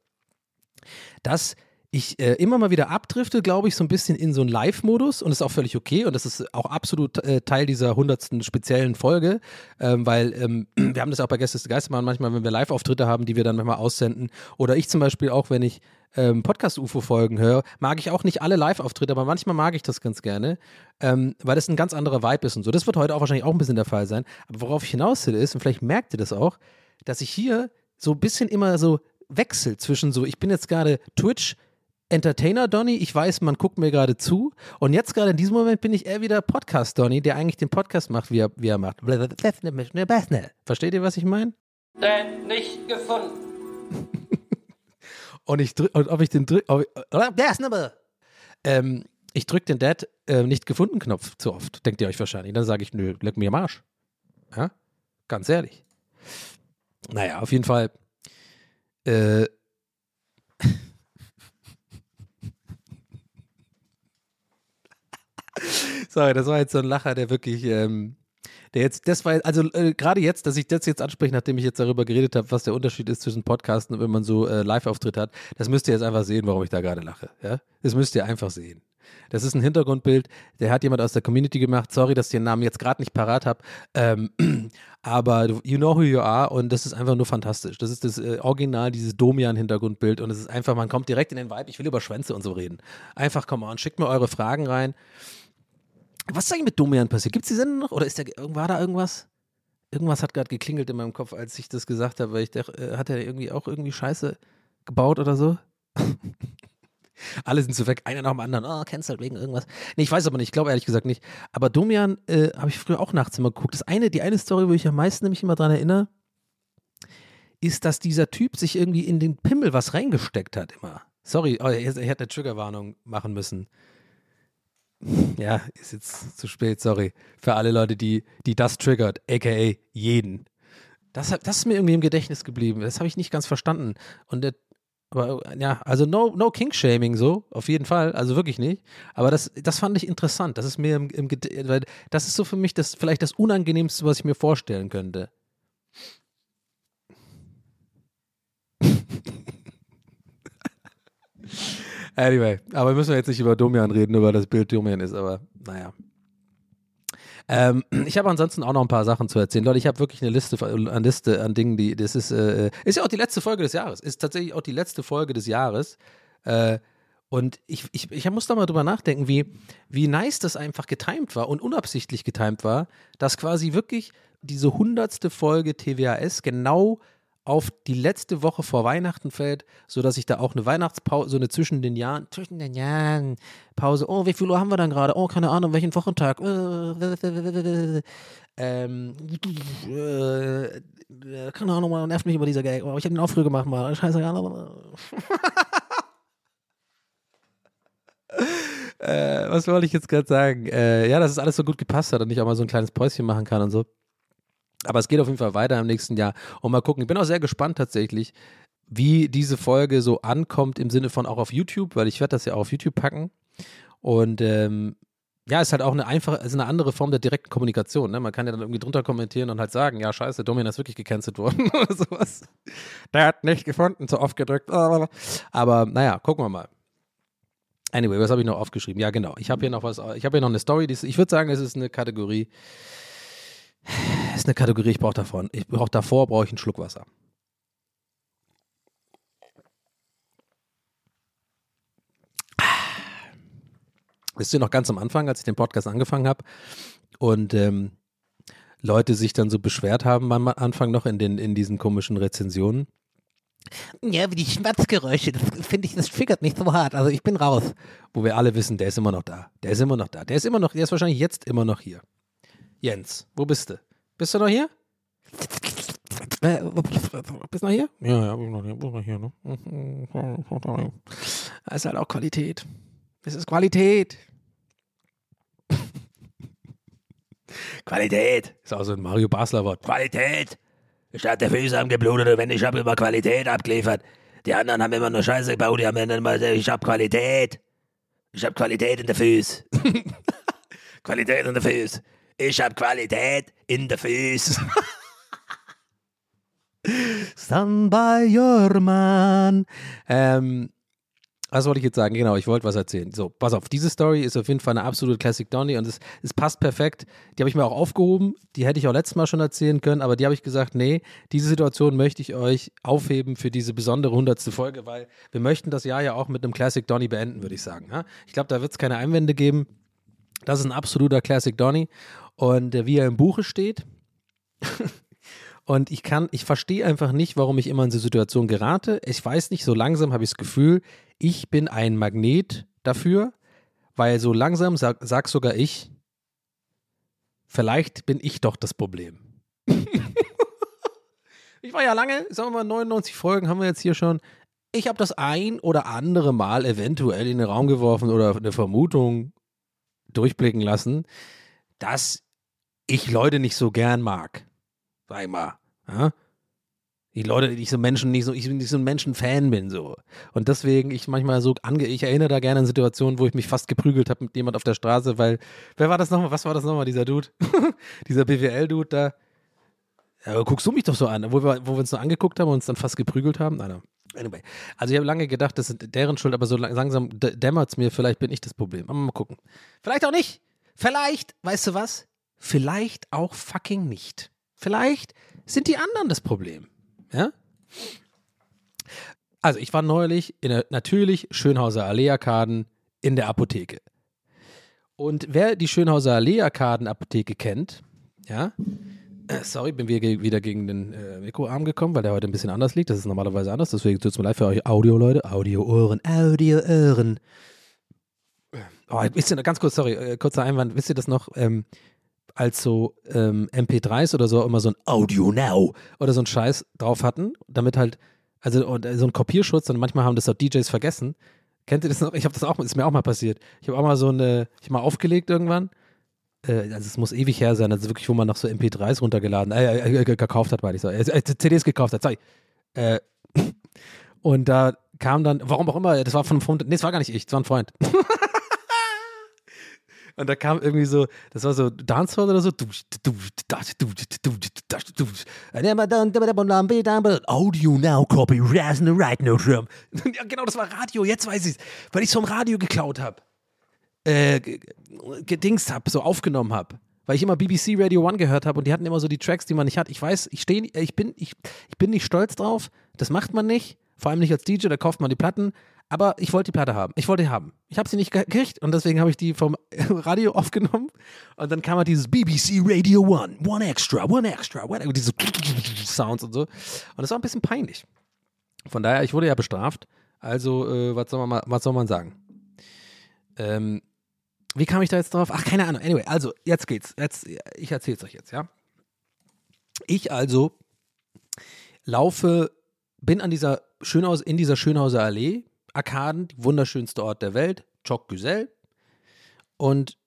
[SPEAKER 3] dass ich äh, immer mal wieder abdrifte, glaube ich, so ein bisschen in so einen Live-Modus und das ist auch völlig okay und das ist auch absolut äh, Teil dieser hundertsten speziellen Folge, ähm, weil ähm, wir haben das auch bei Gäste des Geistermann manchmal, wenn wir Live-Auftritte haben, die wir dann manchmal aussenden oder ich zum Beispiel auch, wenn ich ähm, Podcast-UFO-Folgen höre, mag ich auch nicht alle Live-Auftritte, aber manchmal mag ich das ganz gerne, ähm, weil das ein ganz anderer Vibe ist und so. Das wird heute auch wahrscheinlich auch ein bisschen der Fall sein. Aber worauf ich hinaus will ist, und vielleicht merkt ihr das auch, dass ich hier so ein bisschen immer so wechsel zwischen so, ich bin jetzt gerade Twitch, Entertainer Donny, ich weiß, man guckt mir gerade zu und jetzt gerade in diesem Moment bin ich eher wieder Podcast Donny, der eigentlich den Podcast macht, wie er, wie er macht. Versteht ihr, was ich meine?
[SPEAKER 5] Denn nicht gefunden.
[SPEAKER 3] Und ich drück, und ob ich den drück, ob ich, ähm, ich drück den Dad äh, nicht gefunden Knopf zu oft, denkt ihr euch wahrscheinlich. Dann sage ich, nö, leck mir am Arsch. Ja? Ganz ehrlich. Naja, auf jeden Fall. Äh, Sorry, das war jetzt so ein Lacher, der wirklich, ähm, der jetzt, das war, also äh, gerade jetzt, dass ich das jetzt anspreche, nachdem ich jetzt darüber geredet habe, was der Unterschied ist zwischen Podcasten und wenn man so äh, Live-Auftritt hat, das müsst ihr jetzt einfach sehen, warum ich da gerade lache. Ja? Das müsst ihr einfach sehen. Das ist ein Hintergrundbild, der hat jemand aus der Community gemacht. Sorry, dass ich den Namen jetzt gerade nicht parat habe. Ähm, aber you know who you are und das ist einfach nur fantastisch. Das ist das äh, Original, dieses Domian-Hintergrundbild und es ist einfach, man kommt direkt in den Vibe. Ich will über Schwänze und so reden. Einfach, komm on, schickt mir eure Fragen rein. Was ist eigentlich mit Domian passiert? Gibt es die Sendung noch oder ist der, war da irgendwas? Irgendwas hat gerade geklingelt in meinem Kopf, als ich das gesagt habe, weil ich dachte, äh, hat er irgendwie auch irgendwie Scheiße gebaut oder so? Alle sind so weg, einer nach dem anderen, oh, cancelled wegen irgendwas. Nee, ich weiß aber nicht, ich glaube ehrlich gesagt nicht. Aber Domian äh, habe ich früher auch nachts immer geguckt. Das eine, die eine Story, wo ich am meisten nämlich immer dran erinnere, ist, dass dieser Typ sich irgendwie in den Pimmel was reingesteckt hat immer. Sorry, oh, ich, ich hätte eine Triggerwarnung machen müssen. Ja, ist jetzt zu spät, sorry. Für alle Leute, die, die das triggert, aka jeden. Das, das ist mir irgendwie im Gedächtnis geblieben. Das habe ich nicht ganz verstanden. Und der aber ja, also no, no King-Shaming so, auf jeden Fall, also wirklich nicht. Aber das, das fand ich interessant. Das ist mir im, im weil das ist so für mich das vielleicht das Unangenehmste, was ich mir vorstellen könnte. Anyway, aber müssen wir jetzt nicht über Domian reden, weil das Bild Domian ist, aber naja. Ähm, ich habe ansonsten auch noch ein paar Sachen zu erzählen. Leute, ich habe wirklich eine Liste, eine Liste an Dingen, die, das ist, äh, ist ja auch die letzte Folge des Jahres. Ist tatsächlich auch die letzte Folge des Jahres. Äh, und ich, ich, ich muss da mal drüber nachdenken, wie, wie nice das einfach getimt war und unabsichtlich getimt war, dass quasi wirklich diese hundertste Folge TWAS genau auf die letzte Woche vor Weihnachten fällt, sodass ich da auch eine Weihnachtspause, so eine zwischen den Jahren, zwischen den Jahren Pause, oh, wie viel Uhr haben wir dann gerade? Oh, keine Ahnung, welchen Wochentag? Ähm, äh, keine Ahnung, man nervt mich über dieser Gag. Oh, ich habe den auch früh gemacht, mal. Scheiße, äh, was wollte ich jetzt gerade sagen? Äh, ja, dass es alles so gut gepasst hat und ich auch mal so ein kleines Päuschen machen kann und so. Aber es geht auf jeden Fall weiter im nächsten Jahr. Und mal gucken. Ich bin auch sehr gespannt tatsächlich, wie diese Folge so ankommt im Sinne von auch auf YouTube, weil ich werde das ja auch auf YouTube packen. Und ähm, ja, ist halt auch eine einfache, ist eine andere Form der direkten Kommunikation. Ne? Man kann ja dann irgendwie drunter kommentieren und halt sagen, ja, scheiße, Domian ist wirklich gecancelt worden oder sowas. Der hat nicht gefunden, zu oft gedrückt. Aber naja, gucken wir mal. Anyway, was habe ich noch aufgeschrieben? Ja, genau. Ich habe hier noch was, ich habe hier noch eine Story, die ich würde sagen, es ist eine Kategorie, ist eine Kategorie, ich brauche davon. Ich brauche davor, brauche ich einen Schluck Wasser. Wisst ihr noch ganz am Anfang, als ich den Podcast angefangen habe und ähm, Leute sich dann so beschwert haben am Anfang noch in, den, in diesen komischen Rezensionen? Ja, wie die Schmatzgeräusche, das finde ich, das triggert mich so hart. Also ich bin raus. Wo wir alle wissen, der ist immer noch da. Der ist immer noch da. Der ist immer noch, der ist wahrscheinlich jetzt immer noch hier. Jens, wo bist du? Bist du noch hier? Äh, bist du noch hier? Ja, ja, bin noch hier. Bin noch hier ne? Das ist halt auch Qualität. Das ist Qualität. Qualität. Ist auch so ein Mario Basler Wort. Qualität. Ich hatte Füße am geblutet und wenn ich habe immer Qualität abgeliefert. Die anderen haben immer nur Scheiße gebaut, die haben immer, ich habe Qualität. Ich habe Qualität in der Füße. Qualität in der Füße. Ich habe Qualität in der Füße. Stand by your man. Ähm, Was wollte ich jetzt sagen? Genau, ich wollte was erzählen. So, pass auf, diese Story ist auf jeden Fall eine absolute Classic Donny und es, es passt perfekt. Die habe ich mir auch aufgehoben. Die hätte ich auch letztes Mal schon erzählen können, aber die habe ich gesagt, nee, diese Situation möchte ich euch aufheben für diese besondere hundertste Folge, weil wir möchten das Jahr ja auch mit einem Classic Donny beenden, würde ich sagen. Ich glaube, da wird es keine Einwände geben. Das ist ein absoluter Classic Donny. Und äh, wie er im Buche steht, Und ich kann, ich verstehe einfach nicht, warum ich immer in diese Situation gerate. Ich weiß nicht, so langsam habe ich das Gefühl, ich bin ein Magnet dafür, weil so langsam sag, sag sogar ich, vielleicht bin ich doch das Problem. ich war ja lange, sagen wir mal 99 Folgen haben wir jetzt hier schon. Ich habe das ein oder andere Mal eventuell in den Raum geworfen oder eine Vermutung durchblicken lassen, dass ich Leute nicht so gern mag. Sag ich mal. Ja? Die Leute, die ich so Menschen nicht so, ich nicht so ein Menschenfan bin, so. Und deswegen, ich manchmal so ange, ich erinnere da gerne an Situationen, wo ich mich fast geprügelt habe mit jemand auf der Straße, weil, wer war das nochmal? Was war das nochmal, dieser Dude? dieser BWL-Dude da. Ja, guckst du mich doch so an, wo wir, wo wir uns so angeguckt haben und uns dann fast geprügelt haben? Nein. Anyway. Also ich habe lange gedacht, das ist deren Schuld, aber so langsam dämmert es mir, vielleicht bin ich das Problem. Aber mal gucken. Vielleicht auch nicht. Vielleicht, weißt du was? Vielleicht auch fucking nicht. Vielleicht sind die anderen das Problem. Ja? Also, ich war neulich in der natürlich Schönhauser Allee-Arkaden in der Apotheke. Und wer die Schönhauser Allee-Arkaden-Apotheke kennt, ja, äh, sorry, bin wieder gegen den äh, Mikroarm gekommen, weil der heute ein bisschen anders liegt. Das ist normalerweise anders, deswegen tut es mir leid für euch Audio, Leute. Audio-Ohren, Audio-Ohren. Oh, wisst ihr, ganz kurz, sorry, äh, kurzer Einwand, wisst ihr das noch? Ähm, als so ähm, MP3s oder so immer so ein Audio Now oder so ein Scheiß drauf hatten, damit halt, also und, äh, so ein Kopierschutz und manchmal haben das auch DJs vergessen. Kennt ihr das noch? Ich habe das auch, ist mir auch mal passiert. Ich habe auch mal so eine, ich habe mal aufgelegt irgendwann. Äh, also es muss ewig her sein, also wirklich, wo man noch so MP3s runtergeladen, äh, äh, äh gekauft hat, weil ich so, äh, CDs gekauft hat, sorry. und da kam dann, warum auch immer, das war von, von nee, das war gar nicht ich, das war ein Freund. Und da kam irgendwie so, das war so Dancehall oder so. Audio now, copy, right no drum. Ja, genau, das war Radio, jetzt weiß ich es, weil ich es vom Radio geklaut habe. Äh, gedingst habe, so aufgenommen habe. Weil ich immer BBC Radio One gehört habe und die hatten immer so die Tracks, die man nicht hat. Ich weiß, ich stehe, ich bin, ich, ich bin nicht stolz drauf. Das macht man nicht. Vor allem nicht als DJ, da kauft man die Platten. Aber ich wollte die Platte haben. Ich wollte die haben. Ich habe sie nicht gekriegt und deswegen habe ich die vom Radio aufgenommen. Und dann kam halt dieses BBC Radio One, One Extra, One Extra, One Extra, diese Sounds und so. Und das war ein bisschen peinlich. Von daher, ich wurde ja bestraft. Also, äh, was, soll man was soll man sagen? Ähm, wie kam ich da jetzt drauf? Ach, keine Ahnung. Anyway, also, jetzt geht's. Jetzt, ich erzähl's euch jetzt, ja. Ich also laufe, bin an dieser Schönhaus, in dieser Schönhauser Allee Arkaden, wunderschönste Ort der Welt, Choc Güzel. Und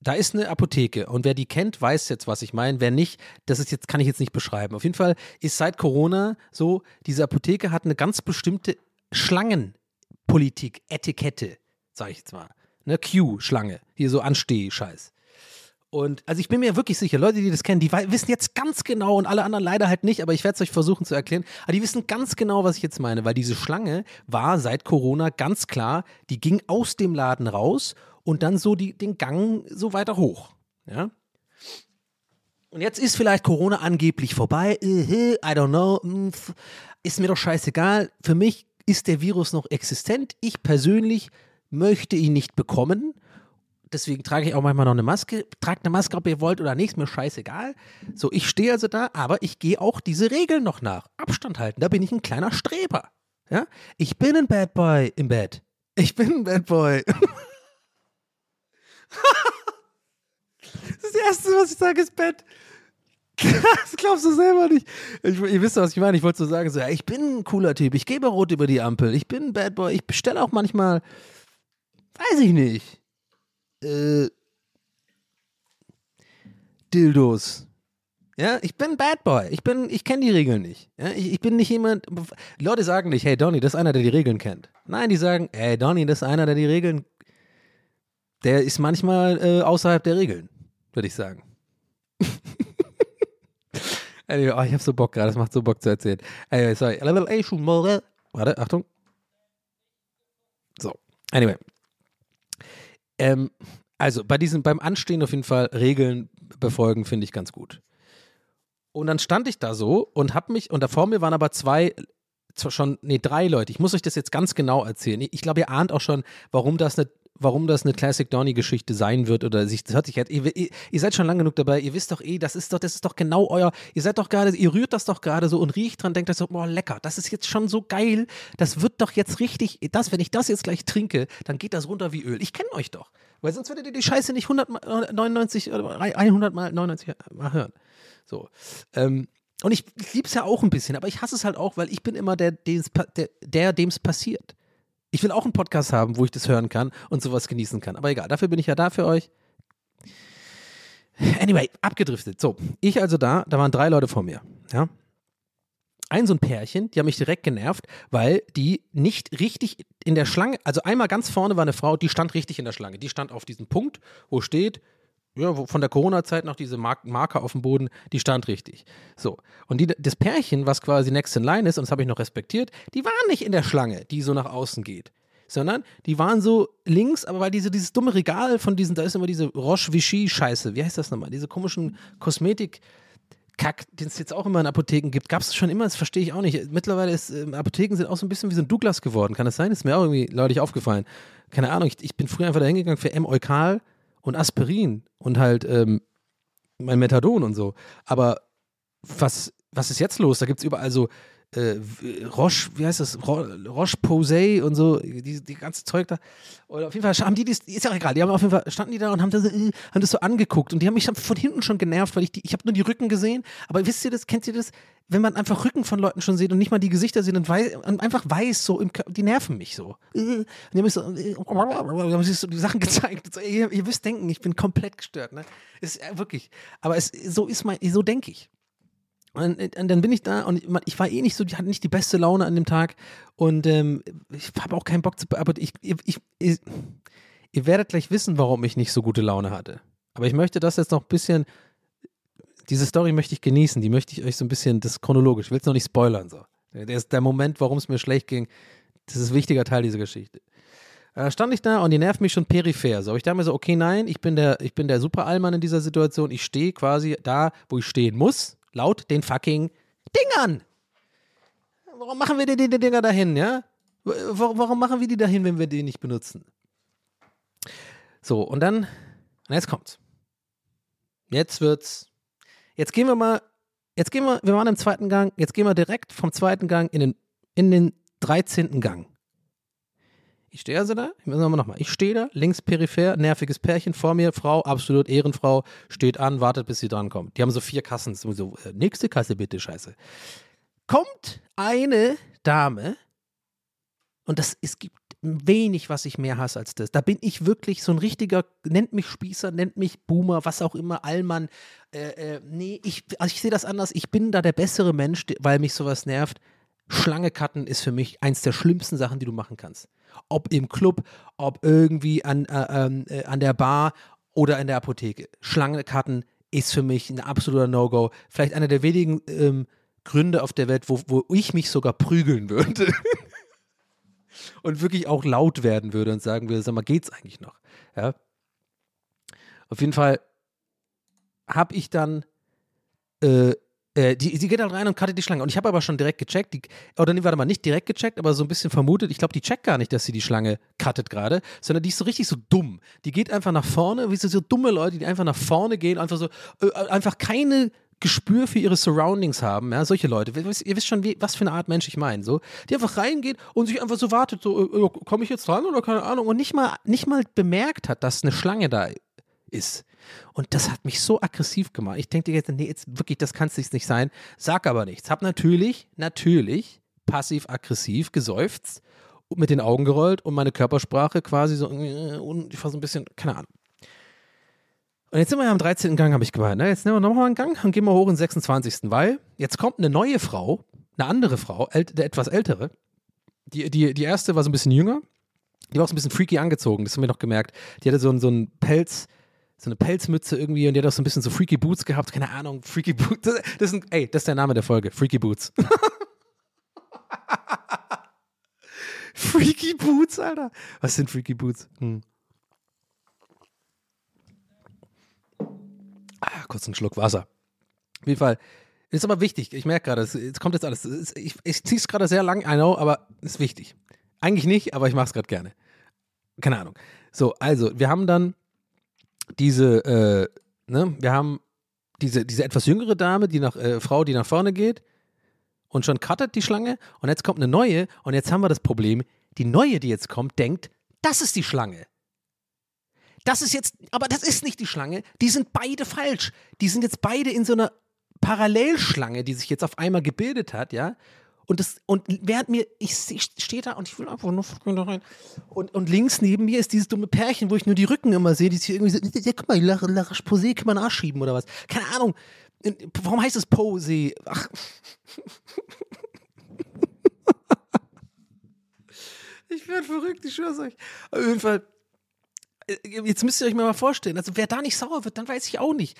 [SPEAKER 3] da ist eine Apotheke und wer die kennt, weiß jetzt, was ich meine. Wer nicht, das ist jetzt, kann ich jetzt nicht beschreiben. Auf jeden Fall ist seit Corona so, diese Apotheke hat eine ganz bestimmte Schlangenpolitik, Etikette, sage ich jetzt mal. Eine Q-Schlange, hier so Ansteh-Scheiß. Und also ich bin mir wirklich sicher, Leute, die das kennen, die wissen jetzt ganz genau und alle anderen leider halt nicht, aber ich werde es euch versuchen zu erklären. Aber die wissen ganz genau, was ich jetzt meine, weil diese Schlange war seit Corona ganz klar, die ging aus dem Laden raus und dann so die, den Gang so weiter hoch. Ja. Und jetzt ist vielleicht Corona angeblich vorbei. I don't know. Hm, ist mir doch scheißegal. Für mich ist der Virus noch existent. Ich persönlich möchte ihn nicht bekommen deswegen trage ich auch manchmal noch eine Maske. Tragt eine Maske, ob ihr wollt oder nicht, ist mir scheißegal. So, ich stehe also da, aber ich gehe auch diese Regeln noch nach. Abstand halten, da bin ich ein kleiner Streber. Ja? Ich bin ein Bad Boy im Bett. Ich bin ein Bad Boy. das Erste, was ich sage, ist Bett. Das glaubst du selber nicht. Ich, ihr wisst, was ich meine. Ich wollte so sagen, so, ja, ich bin ein cooler Typ. Ich gebe rot über die Ampel. Ich bin ein Bad Boy. Ich bestelle auch manchmal, weiß ich nicht äh, Dildos. Ja, ich bin Bad Boy. Ich bin, ich kenne die Regeln nicht. Ja, ich, ich, bin nicht jemand. Leute sagen nicht, hey Donny, das ist einer, der die Regeln kennt. Nein, die sagen, hey Donny, das ist einer, der die Regeln. Der ist manchmal äh, außerhalb der Regeln, würde ich sagen. anyway, oh, ich habe so Bock gerade, das macht so Bock zu erzählen. Anyway, sorry. Warte, Achtung. So, anyway. Ähm, also bei diesem, beim Anstehen auf jeden Fall Regeln befolgen, finde ich ganz gut. Und dann stand ich da so und hab mich, und da vor mir waren aber zwei, schon, nee, drei Leute. Ich muss euch das jetzt ganz genau erzählen. Ich glaube, ihr ahnt auch schon, warum das eine warum das eine Classic Donny-Geschichte sein wird oder sich, das hört sich jetzt, ihr, ihr, seid schon lang genug dabei, ihr wisst doch eh, das ist doch, das ist doch genau euer, ihr seid doch gerade, ihr rührt das doch gerade so und riecht dran, denkt euch so, boah, lecker, das ist jetzt schon so geil, das wird doch jetzt richtig, das, wenn ich das jetzt gleich trinke, dann geht das runter wie Öl. Ich kenne euch doch, weil sonst würdet ihr die Scheiße nicht 199 oder 100 mal 99 mal hören. So, ähm, und ich, ich liebe es ja auch ein bisschen, aber ich hasse es halt auch, weil ich bin immer der, der dem es passiert. Ich will auch einen Podcast haben, wo ich das hören kann und sowas genießen kann. Aber egal, dafür bin ich ja da für euch. Anyway, abgedriftet. So, ich also da, da waren drei Leute vor mir. Ja. Ein so ein Pärchen, die haben mich direkt genervt, weil die nicht richtig in der Schlange, also einmal ganz vorne war eine Frau, die stand richtig in der Schlange. Die stand auf diesem Punkt, wo steht, ja, von der Corona-Zeit noch diese Mark Marker auf dem Boden, die stand richtig. So. Und die, das Pärchen, was quasi next in line ist, und das habe ich noch respektiert, die waren nicht in der Schlange, die so nach außen geht. Sondern die waren so links, aber weil diese, dieses dumme Regal von diesen, da ist immer diese Roche-Vichy-Scheiße, wie heißt das nochmal? Diese komischen Kosmetik- Kack, den es jetzt auch immer in Apotheken gibt, gab es schon immer, das verstehe ich auch nicht. Mittlerweile ist äh, Apotheken sind auch so ein bisschen wie so ein Douglas geworden. Kann das sein? ist mir auch irgendwie neulich aufgefallen. Keine Ahnung, ich, ich bin früher einfach da hingegangen für M-Eukal und Aspirin und halt ähm, mein Methadon und so. Aber was, was ist jetzt los? Da gibt es überall so äh, Roche, wie heißt das? Roche Posay und so, die, die ganze Zeug da. Oder auf jeden Fall haben die, das ist ja auch egal, die haben auf jeden Fall, standen die da und haben das, äh, haben das so angeguckt und die haben mich von hinten schon genervt, weil ich die, ich habe nur die Rücken gesehen, aber wisst ihr das, kennt ihr das? Wenn man einfach Rücken von Leuten schon sieht und nicht mal die Gesichter sieht und, weiß, und einfach weiß, so, im, die nerven mich so. Äh, und die haben, so, äh, haben sich so die Sachen gezeigt. So, ihr, ihr wisst denken, ich bin komplett gestört, ne? Ist wirklich. Aber es, so ist mein, so denke ich. Und, und, dann bin ich da und ich war eh nicht so, ich hatte nicht die beste Laune an dem Tag und ähm, ich habe auch keinen Bock zu, aber ich, ich, ich, ich, ihr werdet gleich wissen, warum ich nicht so gute Laune hatte. Aber ich möchte das jetzt noch ein bisschen, diese Story möchte ich genießen, die möchte ich euch so ein bisschen, das chronologisch, ich will es noch nicht spoilern so. Der ist der Moment, warum es mir schlecht ging, das ist ein wichtiger Teil dieser Geschichte. Da stand ich da und die nervt mich schon peripher. So, ich dachte mir so, okay, nein, ich bin der, ich bin der Super-Allmann in dieser Situation. Ich stehe quasi da, wo ich stehen muss laut den fucking Dingern. Warum machen wir die, Dinger dahin, ja? Warum machen wir die dahin, wenn wir die nicht benutzen? So, und dann, und jetzt kommt's. Jetzt wird's. Jetzt gehen wir mal, jetzt gehen wir, wir waren im zweiten Gang, jetzt gehen wir direkt vom zweiten Gang in den, in den 13. Gang. Ich stehe also da, ich muss nochmal, ich stehe da, links peripher, nerviges Pärchen vor mir, Frau, absolut Ehrenfrau, steht an, wartet, bis sie drankommt. Die haben so vier Kassen, so, äh, nächste Kasse bitte, scheiße. Kommt eine Dame und das, es gibt wenig, was ich mehr hasse als das. Da bin ich wirklich so ein richtiger, nennt mich Spießer, nennt mich Boomer, was auch immer, Allmann. Äh, äh, nee, ich, also ich sehe das anders. Ich bin da der bessere Mensch, weil mich sowas nervt. Schlange cutten ist für mich eins der schlimmsten Sachen, die du machen kannst. Ob im Club, ob irgendwie an, äh, ähm, äh, an der Bar oder in der Apotheke. Schlangenkarten ist für mich ein absoluter No-Go. Vielleicht einer der wenigen ähm, Gründe auf der Welt, wo, wo ich mich sogar prügeln würde. und wirklich auch laut werden würde und sagen würde, sag mal, geht's eigentlich noch? Ja. Auf jeden Fall habe ich dann äh, äh, die, die geht halt rein und cuttet die Schlange. Und ich habe aber schon direkt gecheckt, die, oder nee, warte mal, nicht direkt gecheckt, aber so ein bisschen vermutet, ich glaube, die checkt gar nicht, dass sie die Schlange cuttet gerade, sondern die ist so richtig so dumm. Die geht einfach nach vorne, wie so, so dumme Leute, die einfach nach vorne gehen, einfach so, äh, einfach keine Gespür für ihre Surroundings haben, ja, solche Leute. Ihr wisst, schon, wie, was für eine Art Mensch ich meine, so, die einfach reingeht und sich einfach so wartet, so, äh komme ich jetzt dran oder keine Ahnung, und nicht mal, nicht mal bemerkt hat, dass eine Schlange da ist. Und das hat mich so aggressiv gemacht. Ich denke jetzt, nee, jetzt wirklich, das kann es nicht sein. Sag aber nichts. Hab natürlich, natürlich passiv-aggressiv geseufzt, mit den Augen gerollt und meine Körpersprache quasi so, äh, und ich war so ein bisschen, keine Ahnung. Und jetzt sind wir ja am 13. Gang, habe ich gemeint. Ne? Jetzt nehmen wir nochmal einen Gang und gehen wir hoch in den 26. Weil jetzt kommt eine neue Frau, eine andere Frau, ält, etwas ältere. Die, die, die erste war so ein bisschen jünger. Die war auch so ein bisschen freaky angezogen, das haben wir noch gemerkt. Die hatte so, so einen Pelz, so eine Pelzmütze irgendwie und die hat auch so ein bisschen so Freaky Boots gehabt. Keine Ahnung, Freaky Boots. Das, das ist ey, das ist der Name der Folge. Freaky Boots. Freaky Boots, Alter. Was sind Freaky Boots? Hm. Ah, kurz einen Schluck Wasser. Auf jeden Fall. Ist aber wichtig. Ich merke gerade, es, es kommt jetzt alles. Es, ich ich ziehe es gerade sehr lang, I know, aber ist wichtig. Eigentlich nicht, aber ich mache es gerade gerne. Keine Ahnung. So, also, wir haben dann diese, äh, ne, wir haben diese, diese etwas jüngere Dame, die nach, äh, Frau, die nach vorne geht und schon cuttet die Schlange und jetzt kommt eine neue und jetzt haben wir das Problem, die neue, die jetzt kommt, denkt, das ist die Schlange. Das ist jetzt, aber das ist nicht die Schlange, die sind beide falsch. Die sind jetzt beide in so einer Parallelschlange, die sich jetzt auf einmal gebildet hat, ja. Und, das, und während mir, ich, ich stehe da und ich will einfach nur rein. Und, und links neben mir ist dieses dumme Pärchen, wo ich nur die Rücken immer sehe, die sich irgendwie so, ja, guck mal, La, La Posé kann man nachschieben oder was. Keine Ahnung. Warum heißt es Posé? Ach. ich werde verrückt, ich schwör's euch. Auf jeden Fall. Äh, jetzt müsst ihr euch mal vorstellen, also wer da nicht sauer wird, dann weiß ich auch nicht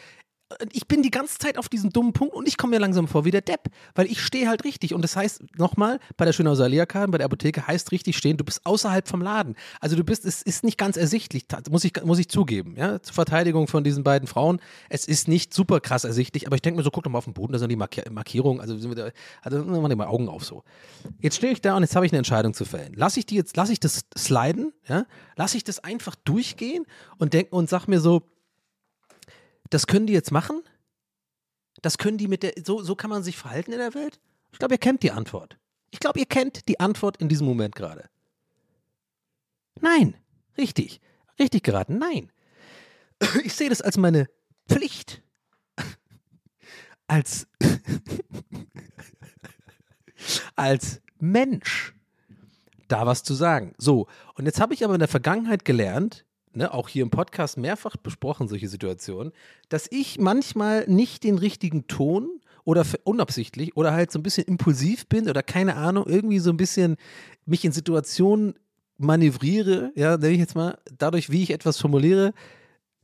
[SPEAKER 3] ich bin die ganze Zeit auf diesem dummen Punkt und ich komme mir langsam vor wie der Depp, weil ich stehe halt richtig. Und das heißt, nochmal, bei der Schönhauser Lehrkarte, bei der Apotheke heißt richtig stehen, du bist außerhalb vom Laden. Also du bist, es ist nicht ganz ersichtlich, muss ich, muss ich zugeben, ja, zur Verteidigung von diesen beiden Frauen. Es ist nicht super krass ersichtlich, aber ich denke mir so, guck doch mal auf den Boden, da sind die Mark Markierungen, also sind wir da, also machen wir mal Augen auf so. Jetzt stehe ich da und jetzt habe ich eine Entscheidung zu fällen. Lass ich die jetzt, lass ich das sliden, ja, lass ich das einfach durchgehen und denke und sag mir so, das können die jetzt machen? Das können die mit der, so, so kann man sich verhalten in der Welt? Ich glaube, ihr kennt die Antwort. Ich glaube, ihr kennt die Antwort in diesem Moment gerade. Nein, richtig, richtig geraten, nein. Ich sehe das als meine Pflicht. Als, als Mensch da was zu sagen. So, und jetzt habe ich aber in der Vergangenheit gelernt, ne, auch hier im Podcast mehrfach besprochen, solche Situationen, dass ich manchmal nicht den richtigen Ton oder unabsichtlich oder halt so ein bisschen impulsiv bin oder keine Ahnung, irgendwie so ein bisschen mich in Situationen manövriere, ja, nenne ich jetzt mal, dadurch, wie ich etwas formuliere,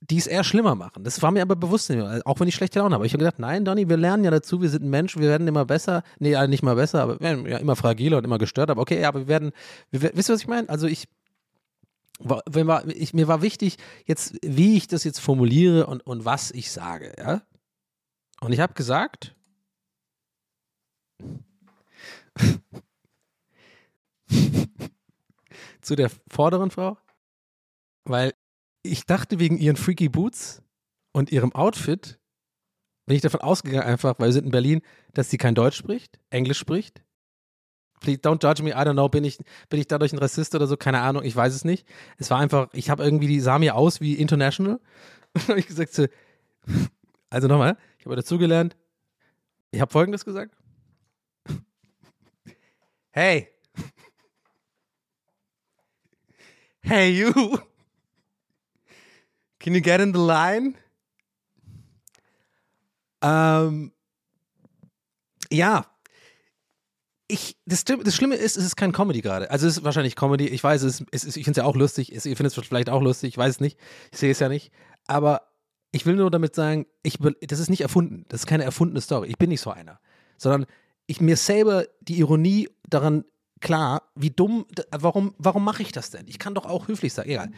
[SPEAKER 3] die es eher schlimmer machen. Das war mir aber bewusst, auch wenn ich schlechte Laune habe. Ich habe gedacht, nein, Donny, wir lernen ja dazu, wir sind ein Mensch, wir werden immer besser, nee, nicht mal besser, aber wir werden ja immer fragiler und immer gestört, aber okay, ja, aber wir werden, wir, wisst ihr, was ich meine? Also ich, wenn war, ich, mir war wichtig, jetzt, wie ich das jetzt formuliere und, und was ich sage, ja. Und ich habe gesagt, zu der vorderen Frau, weil ich dachte wegen ihren Freaky Boots und ihrem Outfit, bin ich davon ausgegangen einfach, weil wir sind in Berlin, dass sie kein Deutsch spricht, Englisch spricht Please don't judge me, I don't know, bin ich, bin ich dadurch ein Rassist oder so, keine Ahnung, ich weiß es nicht. Es war einfach, ich habe irgendwie, die sah mir aus wie International. Und habe ich gesagt, so, also nochmal, ich habe dazugelernt, ich habe folgendes gesagt. Hey. Hey you. Can you get in the line? Ähm, ja, ich, das, das, Schlimme ist, es ist kein Comedy gerade. Also es ist wahrscheinlich Comedy. Ich weiß, es, ist, ich finde es ja auch lustig. Es, ihr findet es vielleicht auch lustig. Ich weiß es nicht. Ich sehe es ja nicht. Aber ich will nur damit sagen, ich, das ist nicht erfunden. Das ist keine erfundene Story. Ich bin nicht so einer. Sondern ich mir selber die Ironie daran klar, wie dumm, warum, warum mache ich das denn? Ich kann doch auch höflich sein. Egal.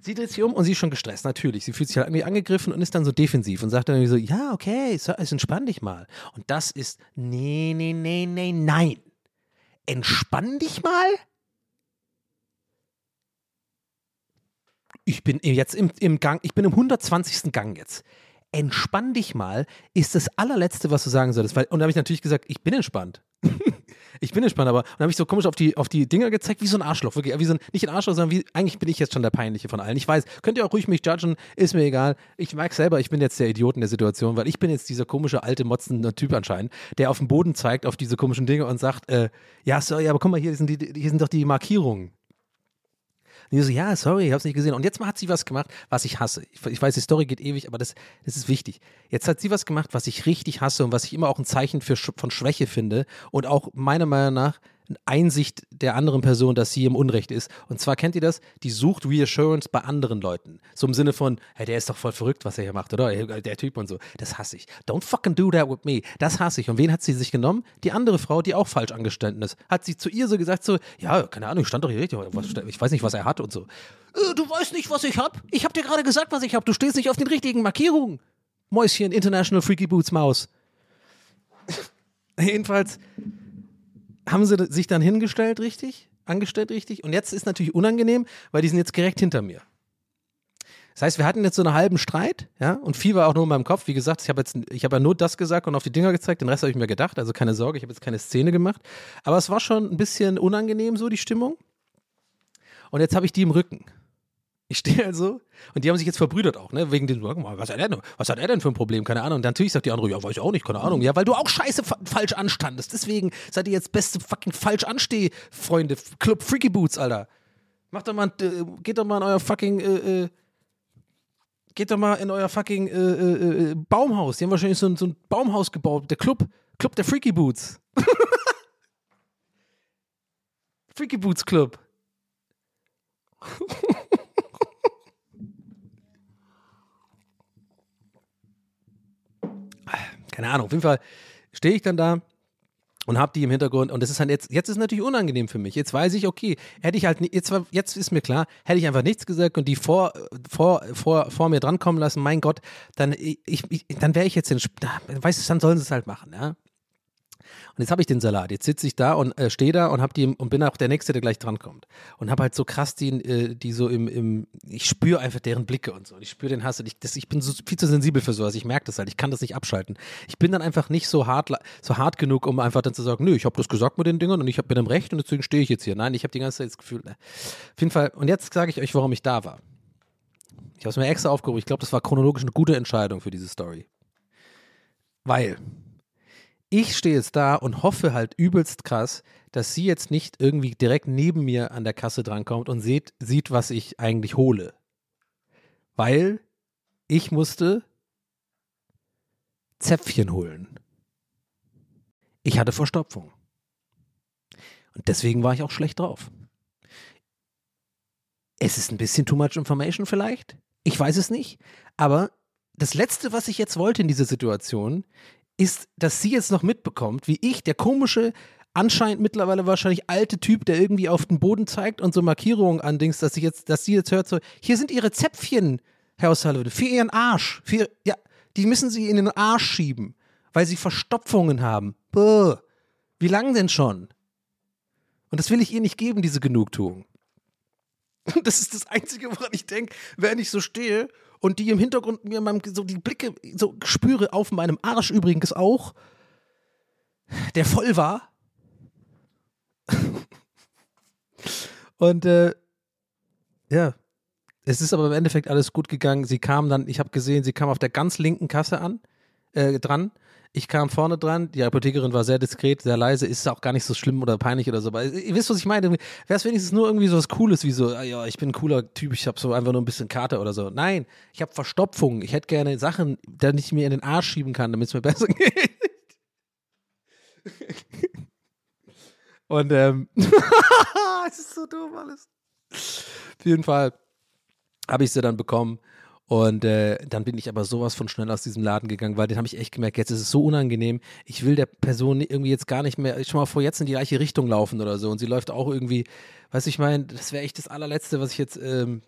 [SPEAKER 3] Sie dreht sich um und sie ist schon gestresst, natürlich. Sie fühlt sich halt irgendwie angegriffen und ist dann so defensiv und sagt dann irgendwie so, ja, okay, so, also entspann dich mal. Und das ist, nee, nee, nee, nee, nein. Entspann dich mal? Ich bin jetzt im, im Gang, ich bin im 120. Gang jetzt. Entspann dich mal ist das allerletzte, was du sagen solltest. Weil, und da habe ich natürlich gesagt, ich bin entspannt. ich bin entspannt, aber dann habe ich so komisch auf die, auf die Dinger gezeigt, wie so ein Arschloch, wirklich, wie so ein, nicht ein Arschloch, sondern wie, eigentlich bin ich jetzt schon der Peinliche von allen. Ich weiß, könnt ihr auch ruhig mich judgen, ist mir egal. Ich merke selber, ich bin jetzt der Idiot in der Situation, weil ich bin jetzt dieser komische, alte, motzende Typ anscheinend, der auf den Boden zeigt, auf diese komischen Dinge und sagt, äh, ja, sorry, aber guck mal, hier sind, die, hier sind doch die Markierungen. Und die so, ja, sorry, ich hab's nicht gesehen. Und jetzt hat sie was gemacht, was ich hasse. Ich, weiß, die Story geht ewig, aber das, das ist wichtig. Jetzt hat sie was gemacht, was ich richtig hasse und was ich immer auch ein Zeichen für, von Schwäche finde und auch meiner Meinung nach Einsicht der anderen Person, dass sie im Unrecht ist. Und zwar kennt ihr das, die sucht Reassurance bei anderen Leuten. So im Sinne von, hey, der ist doch voll verrückt, was er hier macht, oder? Der Typ und so. Das hasse ich. Don't fucking do that with me. Das hasse ich. Und wen hat sie sich genommen? Die andere Frau, die auch falsch angestanden ist. Hat sie zu ihr so gesagt, so, ja, keine Ahnung, ich stand doch hier richtig, ich weiß nicht, was er hat und so. Äh, du weißt nicht, was ich hab? Ich hab dir gerade gesagt, was ich hab. Du stehst nicht auf den richtigen Markierungen. Mäuschen, International Freaky Boots Maus. Jedenfalls haben sie sich dann hingestellt, richtig? Angestellt, richtig? Und jetzt ist natürlich unangenehm, weil die sind jetzt direkt hinter mir. Das heißt, wir hatten jetzt so einen halben Streit, ja, und viel war auch nur in meinem Kopf. Wie gesagt, ich habe jetzt, ich habe ja nur das gesagt und auf die Dinger gezeigt, den Rest habe ich mir gedacht, also keine Sorge, ich habe jetzt keine Szene gemacht. Aber es war schon ein bisschen unangenehm, so die Stimmung. Und jetzt habe ich die im Rücken. Ich stehe also und die haben sich jetzt verbrüdert auch, ne? Wegen dem, was hat er denn, was hat er denn für ein Problem? Keine Ahnung. Und natürlich sagt die andere, ja, weiß ich auch nicht, keine Ahnung. Ja, weil du auch scheiße fa falsch anstandest. Deswegen seid ihr jetzt beste fucking falsch ansteh, Freunde. Club Freaky Boots, Alter. Macht doch mal, äh, geht doch mal in euer fucking, äh, äh, geht doch mal in euer fucking äh, äh, äh, Baumhaus. Die haben wahrscheinlich so ein, so ein Baumhaus gebaut. Der Club, Club der Freaky Boots. Freaky Boots Club. Keine Ahnung, auf jeden Fall stehe ich dann da und habe die im Hintergrund und das ist halt jetzt jetzt ist natürlich unangenehm für mich. Jetzt weiß ich, okay, hätte ich halt jetzt jetzt ist mir klar, hätte ich einfach nichts gesagt und die vor vor vor vor mir drankommen lassen, mein Gott, dann ich, ich dann wäre ich jetzt in weißt du, dann sollen sie es halt machen, ja? Und jetzt habe ich den Salat. Jetzt sitze ich da und äh, stehe da und hab die und bin auch der Nächste, der gleich drankommt. Und habe halt so krass die, äh, die so im, im ich spüre einfach deren Blicke und so. Und ich spüre den Hass und ich, das, ich bin so viel zu sensibel für sowas. Ich merke das halt. Ich kann das nicht abschalten. Ich bin dann einfach nicht so hart, so hart genug, um einfach dann zu sagen, nö, ich habe das gesagt mit den Dingern und ich bin im Recht und deswegen stehe ich jetzt hier. Nein, ich habe die ganze Zeit das Gefühl, ne. auf jeden Fall. Und jetzt sage ich euch, warum ich da war. Ich habe es mir extra aufgehoben. Ich glaube, das war chronologisch eine gute Entscheidung für diese Story. Weil ich stehe jetzt da und hoffe halt übelst krass, dass sie jetzt nicht irgendwie direkt neben mir an der Kasse drankommt und sieht, sieht, was ich eigentlich hole. Weil ich musste Zäpfchen holen. Ich hatte Verstopfung. Und deswegen war ich auch schlecht drauf. Es ist ein bisschen too much information vielleicht. Ich weiß es nicht. Aber das Letzte, was ich jetzt wollte in dieser Situation, ist, dass sie jetzt noch mitbekommt, wie ich, der komische, anscheinend mittlerweile wahrscheinlich alte Typ, der irgendwie auf den Boden zeigt und so Markierungen andings, dass sie jetzt, dass sie jetzt hört so, hier sind ihre Zäpfchen, Herr O'Sullivan, für ihren Arsch, für, ja, die müssen sie in den Arsch schieben, weil sie Verstopfungen haben. Buh. Wie lange denn schon? Und das will ich ihr nicht geben, diese Genugtuung. Das ist das Einzige, woran ich denke, wenn ich so stehe und die im Hintergrund mir so die Blicke so spüre auf meinem Arsch übrigens auch, der voll war. und äh, ja, es ist aber im Endeffekt alles gut gegangen. Sie kam dann, ich habe gesehen, sie kam auf der ganz linken Kasse an, äh, dran ich kam vorne dran, die Apothekerin war sehr diskret, sehr leise, ist auch gar nicht so schlimm oder peinlich oder so. Aber ihr wisst, was ich meine. Wäre es wenigstens nur irgendwie so was Cooles, wie so, ah ja, ich bin ein cooler Typ, ich habe so einfach nur ein bisschen Karte oder so. Nein, ich habe Verstopfung. Ich hätte gerne Sachen, die ich mir in den Arsch schieben kann, damit es mir besser geht. Und ähm, es ist so dumm alles. Auf jeden Fall habe ich sie dann bekommen und äh, dann bin ich aber sowas von schnell aus diesem Laden gegangen, weil den habe ich echt gemerkt, jetzt ist es so unangenehm. Ich will der Person irgendwie jetzt gar nicht mehr, schon mal vor, jetzt in die gleiche Richtung laufen oder so. Und sie läuft auch irgendwie, weiß ich meine, das wäre echt das allerletzte, was ich jetzt ähm,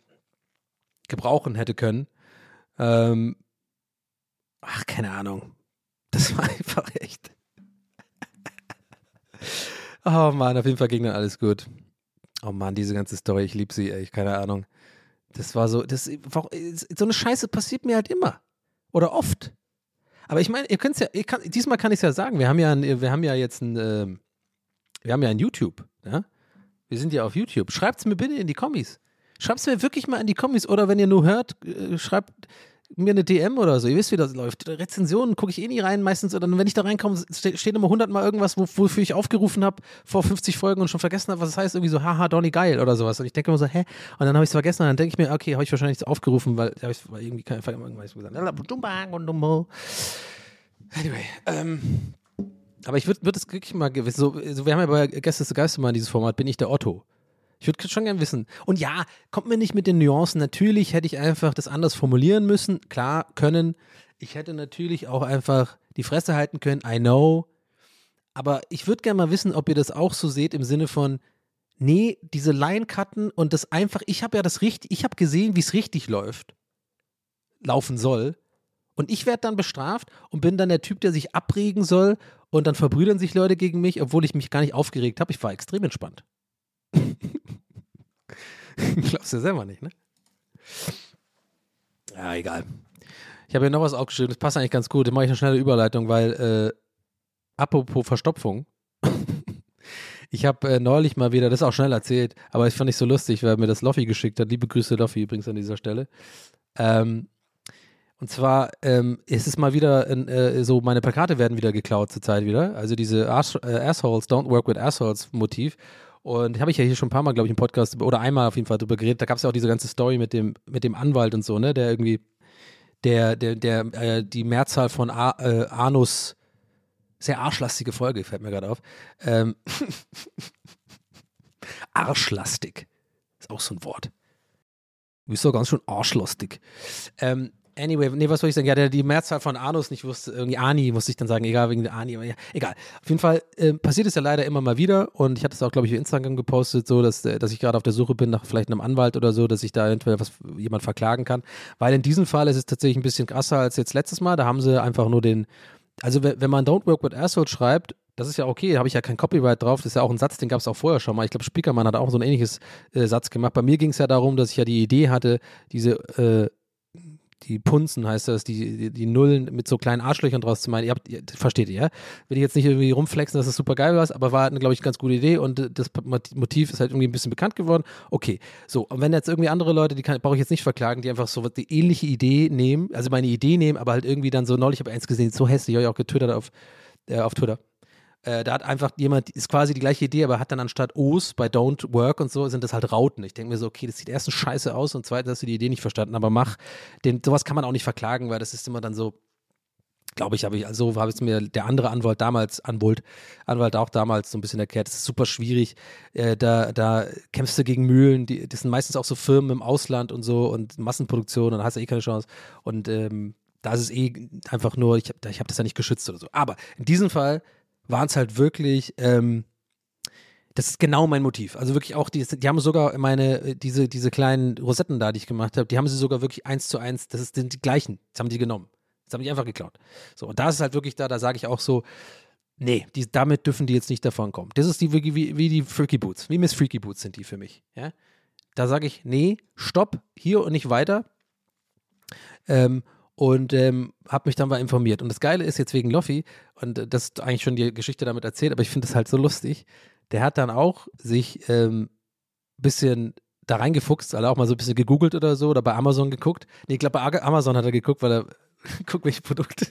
[SPEAKER 3] gebrauchen hätte können. Ähm, ach, keine Ahnung. Das war einfach echt. oh Mann, auf jeden Fall ging dann alles gut. Oh Mann, diese ganze Story, ich liebe sie, ey, keine Ahnung. Das war so, das, so eine Scheiße passiert mir halt immer. Oder oft. Aber ich meine, ihr könnt es ja, kann, diesmal kann ich es ja sagen, wir haben ja, ein, wir haben ja jetzt ein, äh, wir haben ja ein YouTube, ja? Wir sind ja auf YouTube. Schreibt es mir bitte in die Kommis. Schreibt es mir wirklich mal in die Kommis oder wenn ihr nur hört, äh, schreibt, mir eine DM oder so. Ihr wisst, wie das läuft. Rezensionen gucke ich eh nie rein meistens. Oder wenn ich da reinkomme, steht immer hundertmal irgendwas, wofür ich aufgerufen habe vor 50 Folgen und schon vergessen habe, was es das heißt. Irgendwie so, haha, Donny geil oder sowas. Und ich denke immer so, hä? Und dann habe ich es vergessen und dann denke ich mir, okay, habe ich wahrscheinlich aufgerufen, weil habe ich irgendwie kein irgendwas gesagt. Anyway, ähm, aber ich würde würd es wirklich mal gewiss, so, so, wir haben ja bei Gäste zu Geistermann dieses Format, bin ich der Otto. Ich würde schon gern wissen. Und ja, kommt mir nicht mit den Nuancen. Natürlich hätte ich einfach das anders formulieren müssen. Klar, können. Ich hätte natürlich auch einfach die Fresse halten können. I know. Aber ich würde gerne mal wissen, ob ihr das auch so seht im Sinne von, nee, diese Line-Cutten und das einfach, ich habe ja das richtig, ich habe gesehen, wie es richtig läuft, laufen soll. Und ich werde dann bestraft und bin dann der Typ, der sich abregen soll und dann verbrüdern sich Leute gegen mich, obwohl ich mich gar nicht aufgeregt habe. Ich war extrem entspannt. Glaubst du selber nicht, ne? Ja, egal. Ich habe hier noch was aufgeschrieben, das passt eigentlich ganz gut. Da mache ich eine schnelle Überleitung, weil, äh, apropos Verstopfung, ich habe äh, neulich mal wieder, das ist auch schnell erzählt, aber ich fand ich so lustig, weil mir das Loffi geschickt hat. Liebe Grüße, Loffi, übrigens an dieser Stelle. Ähm, und zwar ähm, ist es mal wieder äh, so, meine Plakate werden wieder geklaut zurzeit wieder. Also diese Arsch, äh, Assholes, Don't Work with Assholes Motiv. Und habe ich ja hier schon ein paar Mal, glaube ich, im Podcast oder einmal auf jeden Fall drüber geredet. Da gab es ja auch diese ganze Story mit dem, mit dem Anwalt und so, ne, der irgendwie, der, der, der, äh, die Mehrzahl von A, äh, Anus, sehr arschlastige Folge, fällt mir gerade auf. Ähm, arschlastig. Ist auch so ein Wort. Du bist doch ganz schön arschlustig. Ähm, Anyway, nee, was soll ich sagen? Ja, der die Mehrzahl von Anus nicht wusste, irgendwie Ani, musste ich dann sagen, egal, wegen der Ani, ja, egal. Auf jeden Fall äh, passiert es ja leider immer mal wieder und ich hatte es auch, glaube ich, auf Instagram gepostet, so, dass, äh, dass ich gerade auf der Suche bin nach vielleicht einem Anwalt oder so, dass ich da eventuell was jemand verklagen kann. Weil in diesem Fall ist es tatsächlich ein bisschen krasser als jetzt letztes Mal. Da haben sie einfach nur den, also wenn man Don't Work with Assholes schreibt, das ist ja okay, da habe ich ja kein Copyright drauf, das ist ja auch ein Satz, den gab es auch vorher schon mal. Ich glaube, Spiekermann hat auch so ein ähnliches äh, Satz gemacht. Bei mir ging es ja darum, dass ich ja die Idee hatte, diese äh, die Punzen heißt das, die, die, die, Nullen mit so kleinen Arschlöchern draus zu meinen. Ihr, habt, ihr versteht ihr, ja? Will ich jetzt nicht irgendwie rumflexen, dass das super geil war, aber war, glaube ich, eine ganz gute Idee und das Motiv ist halt irgendwie ein bisschen bekannt geworden. Okay, so, und wenn jetzt irgendwie andere Leute, die brauche ich jetzt nicht verklagen, die einfach so die ähnliche Idee nehmen, also meine Idee nehmen, aber halt irgendwie dann so neulich, ich habe eins gesehen, so hässlich, habe ich auch getwittert auf, äh, auf Twitter. Äh, da hat einfach jemand, ist quasi die gleiche Idee, aber hat dann anstatt O's bei Don't Work und so, sind das halt Rauten. Ich denke mir so, okay, das sieht erstens scheiße aus und zweitens hast du die Idee nicht verstanden, aber mach. Den, sowas kann man auch nicht verklagen, weil das ist immer dann so, glaube ich, habe ich, also habe es mir der andere Anwalt damals, Anwalt, Anwalt auch damals so ein bisschen erklärt, das ist super schwierig. Äh, da, da kämpfst du gegen Mühlen, die, das sind meistens auch so Firmen im Ausland und so und Massenproduktion, dann hast du eh keine Chance. Und ähm, da ist es eh einfach nur, ich habe ich hab das ja nicht geschützt oder so. Aber in diesem Fall waren es halt wirklich, ähm, das ist genau mein Motiv. Also wirklich auch, die, die haben sogar meine, diese, diese kleinen Rosetten da, die ich gemacht habe, die haben sie sogar wirklich eins zu eins, das sind die gleichen, das haben die genommen. Das haben die einfach geklaut. So, und da ist halt wirklich da, da sage ich auch so, nee, die, damit dürfen die jetzt nicht davon kommen. Das ist die wie, wie, wie die Freaky Boots, wie Miss Freaky Boots sind die für mich. Ja? Da sage ich, nee, stopp, hier und nicht weiter. Ähm, und ähm, habe mich dann mal informiert. Und das Geile ist jetzt wegen Loffi, und das ist eigentlich schon die Geschichte damit erzählt, aber ich finde es halt so lustig. Der hat dann auch sich ein ähm, bisschen da reingefuchst, also auch mal so ein bisschen gegoogelt oder so oder bei Amazon geguckt. Nee, ich glaube, bei Amazon hat er geguckt, weil er guckt, welche Produkte.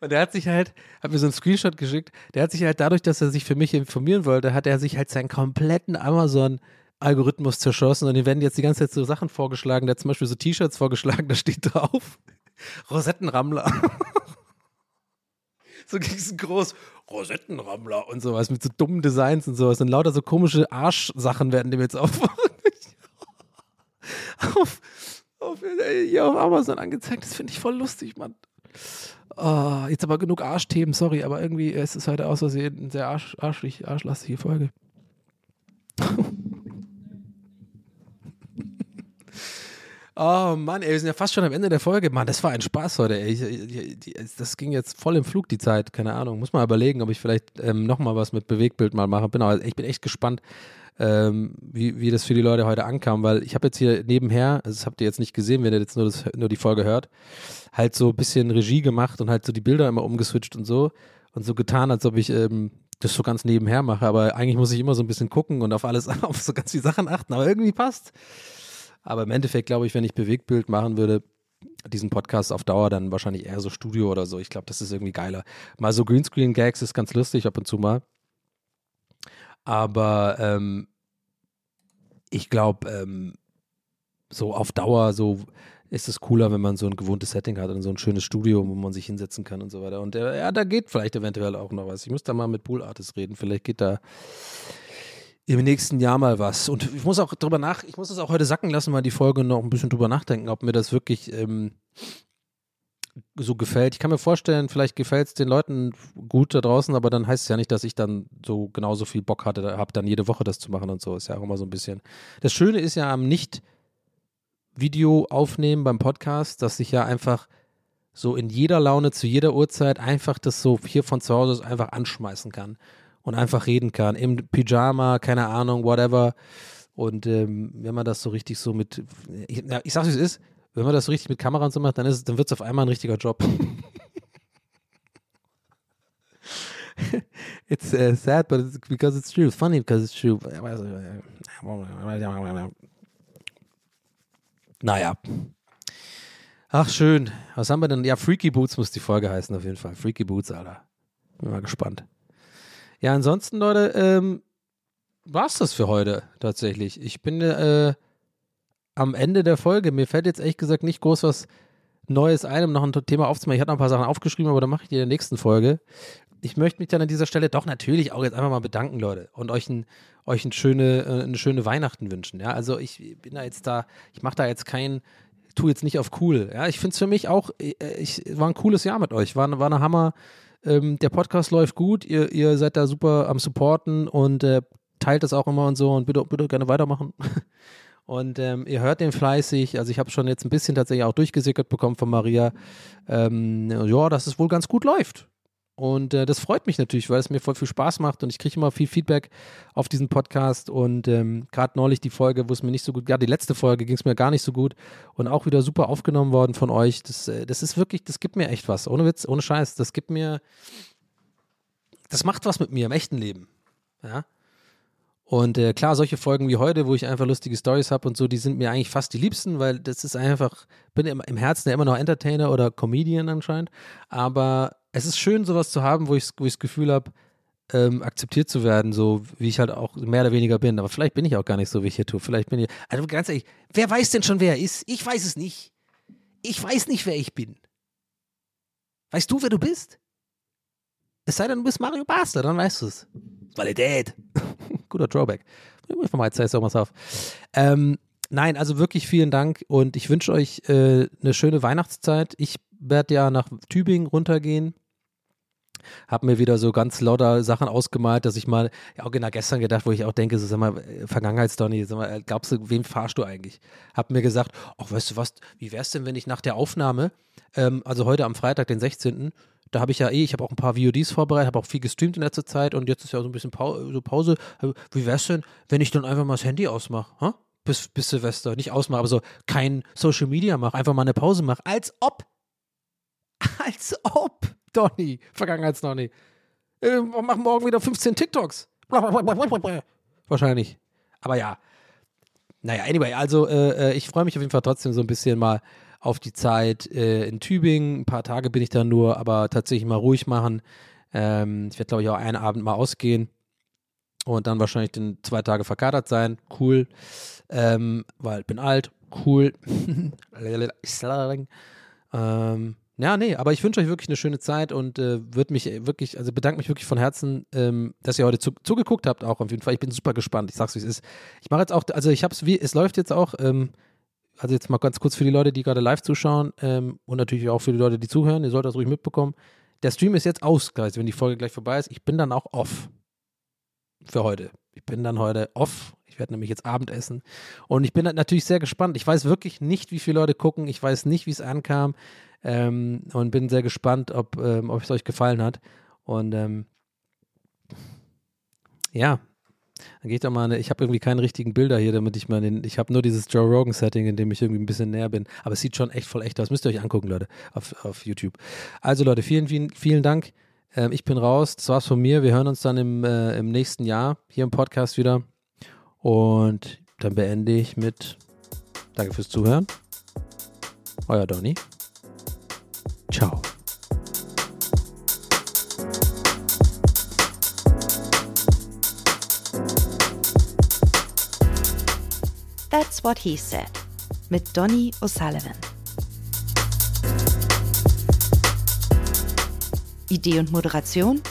[SPEAKER 3] Und der hat sich halt, hat mir so einen Screenshot geschickt, der hat sich halt dadurch, dass er sich für mich informieren wollte, hat er sich halt seinen kompletten Amazon Algorithmus zerschossen und ihm werden jetzt die ganze Zeit so Sachen vorgeschlagen. Der hat zum Beispiel so T-Shirts vorgeschlagen, da steht drauf, Rosettenrammler. so groß Rosettenrammler und sowas mit so dummen Designs und sowas und lauter so komische Arschsachen werden dem jetzt auf, auf, auf, hier auf Amazon angezeigt. Das finde ich voll lustig, Mann. Oh, jetzt aber genug Arschthemen, sorry, aber irgendwie ist es heute aus Versehen eine sehr arsch, arschlastige Folge. Oh Mann, ey, wir sind ja fast schon am Ende der Folge. Mann, das war ein Spaß heute, ey. Das ging jetzt voll im Flug, die Zeit. Keine Ahnung. Muss mal überlegen, ob ich vielleicht ähm, nochmal was mit Bewegbild mal mache. Bin aber, ich bin echt gespannt, ähm, wie, wie das für die Leute heute ankam, weil ich habe jetzt hier nebenher, also das habt ihr jetzt nicht gesehen, wenn ihr jetzt nur, das, nur die Folge hört, halt so ein bisschen Regie gemacht und halt so die Bilder immer umgeswitcht und so und so getan, als ob ich ähm, das so ganz nebenher mache. Aber eigentlich muss ich immer so ein bisschen gucken und auf alles, auf so ganz viele Sachen achten. Aber irgendwie passt. Aber im Endeffekt glaube ich, wenn ich Bewegtbild machen würde, diesen Podcast auf Dauer dann wahrscheinlich eher so Studio oder so. Ich glaube, das ist irgendwie geiler. Mal so Greenscreen-Gags ist ganz lustig ab und zu mal. Aber ähm, ich glaube, ähm, so auf Dauer, so ist es cooler, wenn man so ein gewohntes Setting hat und so ein schönes Studio, wo man sich hinsetzen kann und so weiter. Und äh, ja, da geht vielleicht eventuell auch noch was. Ich muss da mal mit Pool Artist reden. Vielleicht geht da im nächsten Jahr mal was. Und ich muss auch drüber nach, ich muss das auch heute sacken lassen, mal die Folge noch ein bisschen drüber nachdenken, ob mir das wirklich ähm, so gefällt. Ich kann mir vorstellen, vielleicht gefällt es den Leuten gut da draußen, aber dann heißt es ja nicht, dass ich dann so genauso viel Bock hatte, habe dann jede Woche das zu machen und so. Ist ja auch immer so ein bisschen. Das Schöne ist ja am Nicht-Video aufnehmen beim Podcast, dass ich ja einfach so in jeder Laune zu jeder Uhrzeit einfach das so hier von zu Hause einfach anschmeißen kann und einfach reden kann. Im Pyjama, keine Ahnung, whatever. Und ähm, wenn man das so richtig so mit, ich, ja, ich sag's wie es ist, wenn man das so richtig mit Kamera und so macht, dann, ist, dann wird es auf einmal ein richtiger Job. it's uh, sad, but it's because it's true. Funny because it's true. Naja. Ach, schön. Was haben wir denn? Ja, Freaky Boots muss die Folge heißen, auf jeden Fall. Freaky Boots, Alter. Bin mal gespannt. Ja, ansonsten, Leute, ähm, war's das für heute tatsächlich. Ich bin äh, am Ende der Folge. Mir fällt jetzt ehrlich gesagt nicht groß was Neues ein, um noch ein Thema aufzumachen. Ich hatte noch ein paar Sachen aufgeschrieben, aber dann mache ich die in der nächsten Folge. Ich möchte mich dann an dieser Stelle doch natürlich auch jetzt einfach mal bedanken, Leute, und euch, ein, euch ein schöne, äh, eine schöne Weihnachten wünschen. Ja, also ich bin da jetzt da, ich mache da jetzt kein, tue jetzt nicht auf cool. Ja, ich finde es für mich auch, äh, ich, war ein cooles Jahr mit euch, war, war eine Hammer ähm, der Podcast läuft gut, ihr, ihr seid da super am Supporten und äh, teilt das auch immer und so und bitte, bitte gerne weitermachen. Und ähm, ihr hört den fleißig. Also ich habe schon jetzt ein bisschen tatsächlich auch durchgesickert bekommen von Maria. Ähm, ja, dass es wohl ganz gut läuft. Und äh, das freut mich natürlich, weil es mir voll viel Spaß macht und ich kriege immer viel Feedback auf diesen Podcast. Und ähm, gerade neulich die Folge, wo es mir nicht so gut, ja, die letzte Folge ging es mir gar nicht so gut und auch wieder super aufgenommen worden von euch. Das, äh, das ist wirklich, das gibt mir echt was. Ohne Witz, ohne Scheiß. Das gibt mir, das macht was mit mir im echten Leben. Ja. Und äh, klar, solche Folgen wie heute, wo ich einfach lustige Stories habe und so, die sind mir eigentlich fast die liebsten, weil das ist einfach, bin im, im Herzen ja immer noch Entertainer oder Comedian anscheinend. Aber es ist schön, sowas zu haben, wo ich, wo ich das Gefühl habe, ähm, akzeptiert zu werden, so wie ich halt auch mehr oder weniger bin. Aber vielleicht bin ich auch gar nicht so, wie ich hier tue. Vielleicht bin ich. Also ganz ehrlich, wer weiß denn schon, wer er ist? Ich weiß es nicht. Ich weiß nicht, wer ich bin. Weißt du, wer du bist? Es sei denn, du bist Mario Basler, dann weißt du es. Qualität. Guter Drawback. Von meiner Zeit auch mal auf. Ähm, nein, also wirklich vielen Dank und ich wünsche euch äh, eine schöne Weihnachtszeit. Ich werde ja nach Tübingen runtergehen habe mir wieder so ganz lauter Sachen ausgemalt, dass ich mal, ja auch genau gestern gedacht, wo ich auch denke, so sag mal, äh, Vergangenheitsdonny, sag mal, äh, glaubst du, wem fahrst du eigentlich? Hab mir gesagt, ach, weißt du was, wie wär's denn, wenn ich nach der Aufnahme, ähm, also heute am Freitag, den 16., da habe ich ja eh, ich habe auch ein paar VODs vorbereitet, habe auch viel gestreamt in letzter Zeit und jetzt ist ja so ein bisschen Pause, so Pause. Wie wär's denn, wenn ich dann einfach mal das Handy ausmache, bis, bis Silvester, nicht ausmache, aber so kein Social Media mache, einfach mal eine Pause mache, als ob, als ob Donny, Vergangenheits-Donny. Äh, machen morgen wieder 15 TikToks. Wahrscheinlich. Aber ja. Naja, anyway, also äh, äh, ich freue mich auf jeden Fall trotzdem so ein bisschen mal auf die Zeit äh, in Tübingen. Ein paar Tage bin ich da nur, aber tatsächlich mal ruhig machen. Ähm, ich werde, glaube ich, auch einen Abend mal ausgehen und dann wahrscheinlich den zwei Tage verkatert sein. Cool. Ähm, weil ich bin alt. Cool. ähm, ja, nee, aber ich wünsche euch wirklich eine schöne Zeit und äh, würde mich wirklich, also bedanke mich wirklich von Herzen, ähm, dass ihr heute zu, zugeguckt habt, auch auf jeden Fall. Ich bin super gespannt. Ich sag's, wie es ist. Ich mache jetzt auch, also ich hab's, wie, es läuft jetzt auch, ähm, also jetzt mal ganz kurz für die Leute, die gerade live zuschauen ähm, und natürlich auch für die Leute, die zuhören, ihr sollt das ruhig mitbekommen. Der Stream ist jetzt aus, wenn die Folge gleich vorbei ist. Ich bin dann auch off für heute. Ich bin dann heute off. Ich werde nämlich jetzt Abendessen. Und ich bin natürlich sehr gespannt. Ich weiß wirklich nicht, wie viele Leute gucken. Ich weiß nicht, wie es ankam. Ähm, und bin sehr gespannt, ob, ähm, ob es euch gefallen hat. Und ähm, ja, dann gehe ich doch mal, eine, ich habe irgendwie keine richtigen Bilder hier, damit ich mal den, ich habe nur dieses Joe Rogan Setting, in dem ich irgendwie ein bisschen näher bin. Aber es sieht schon echt voll echt aus. Müsst ihr euch angucken, Leute, auf, auf YouTube. Also Leute, vielen, vielen, vielen Dank. Ähm, ich bin raus. Das war's von mir. Wir hören uns dann im, äh, im nächsten Jahr hier im Podcast wieder. Und dann beende ich mit Danke fürs Zuhören. Euer Donny. Ciao.
[SPEAKER 6] That's what he said mit Donny O'Sullivan. Idee und Moderation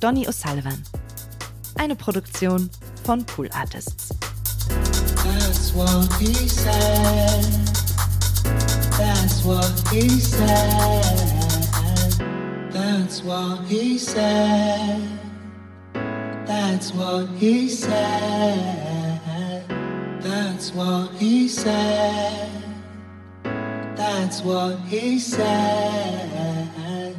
[SPEAKER 6] Donny O'Sullivan. Eine Produktion von Pool Artists.
[SPEAKER 7] That's what he said. That's what he said. That's what he said. That's what he said. That's what he said. That's what he said.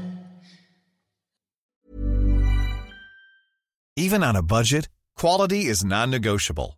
[SPEAKER 8] Even on a budget, quality is non-negotiable.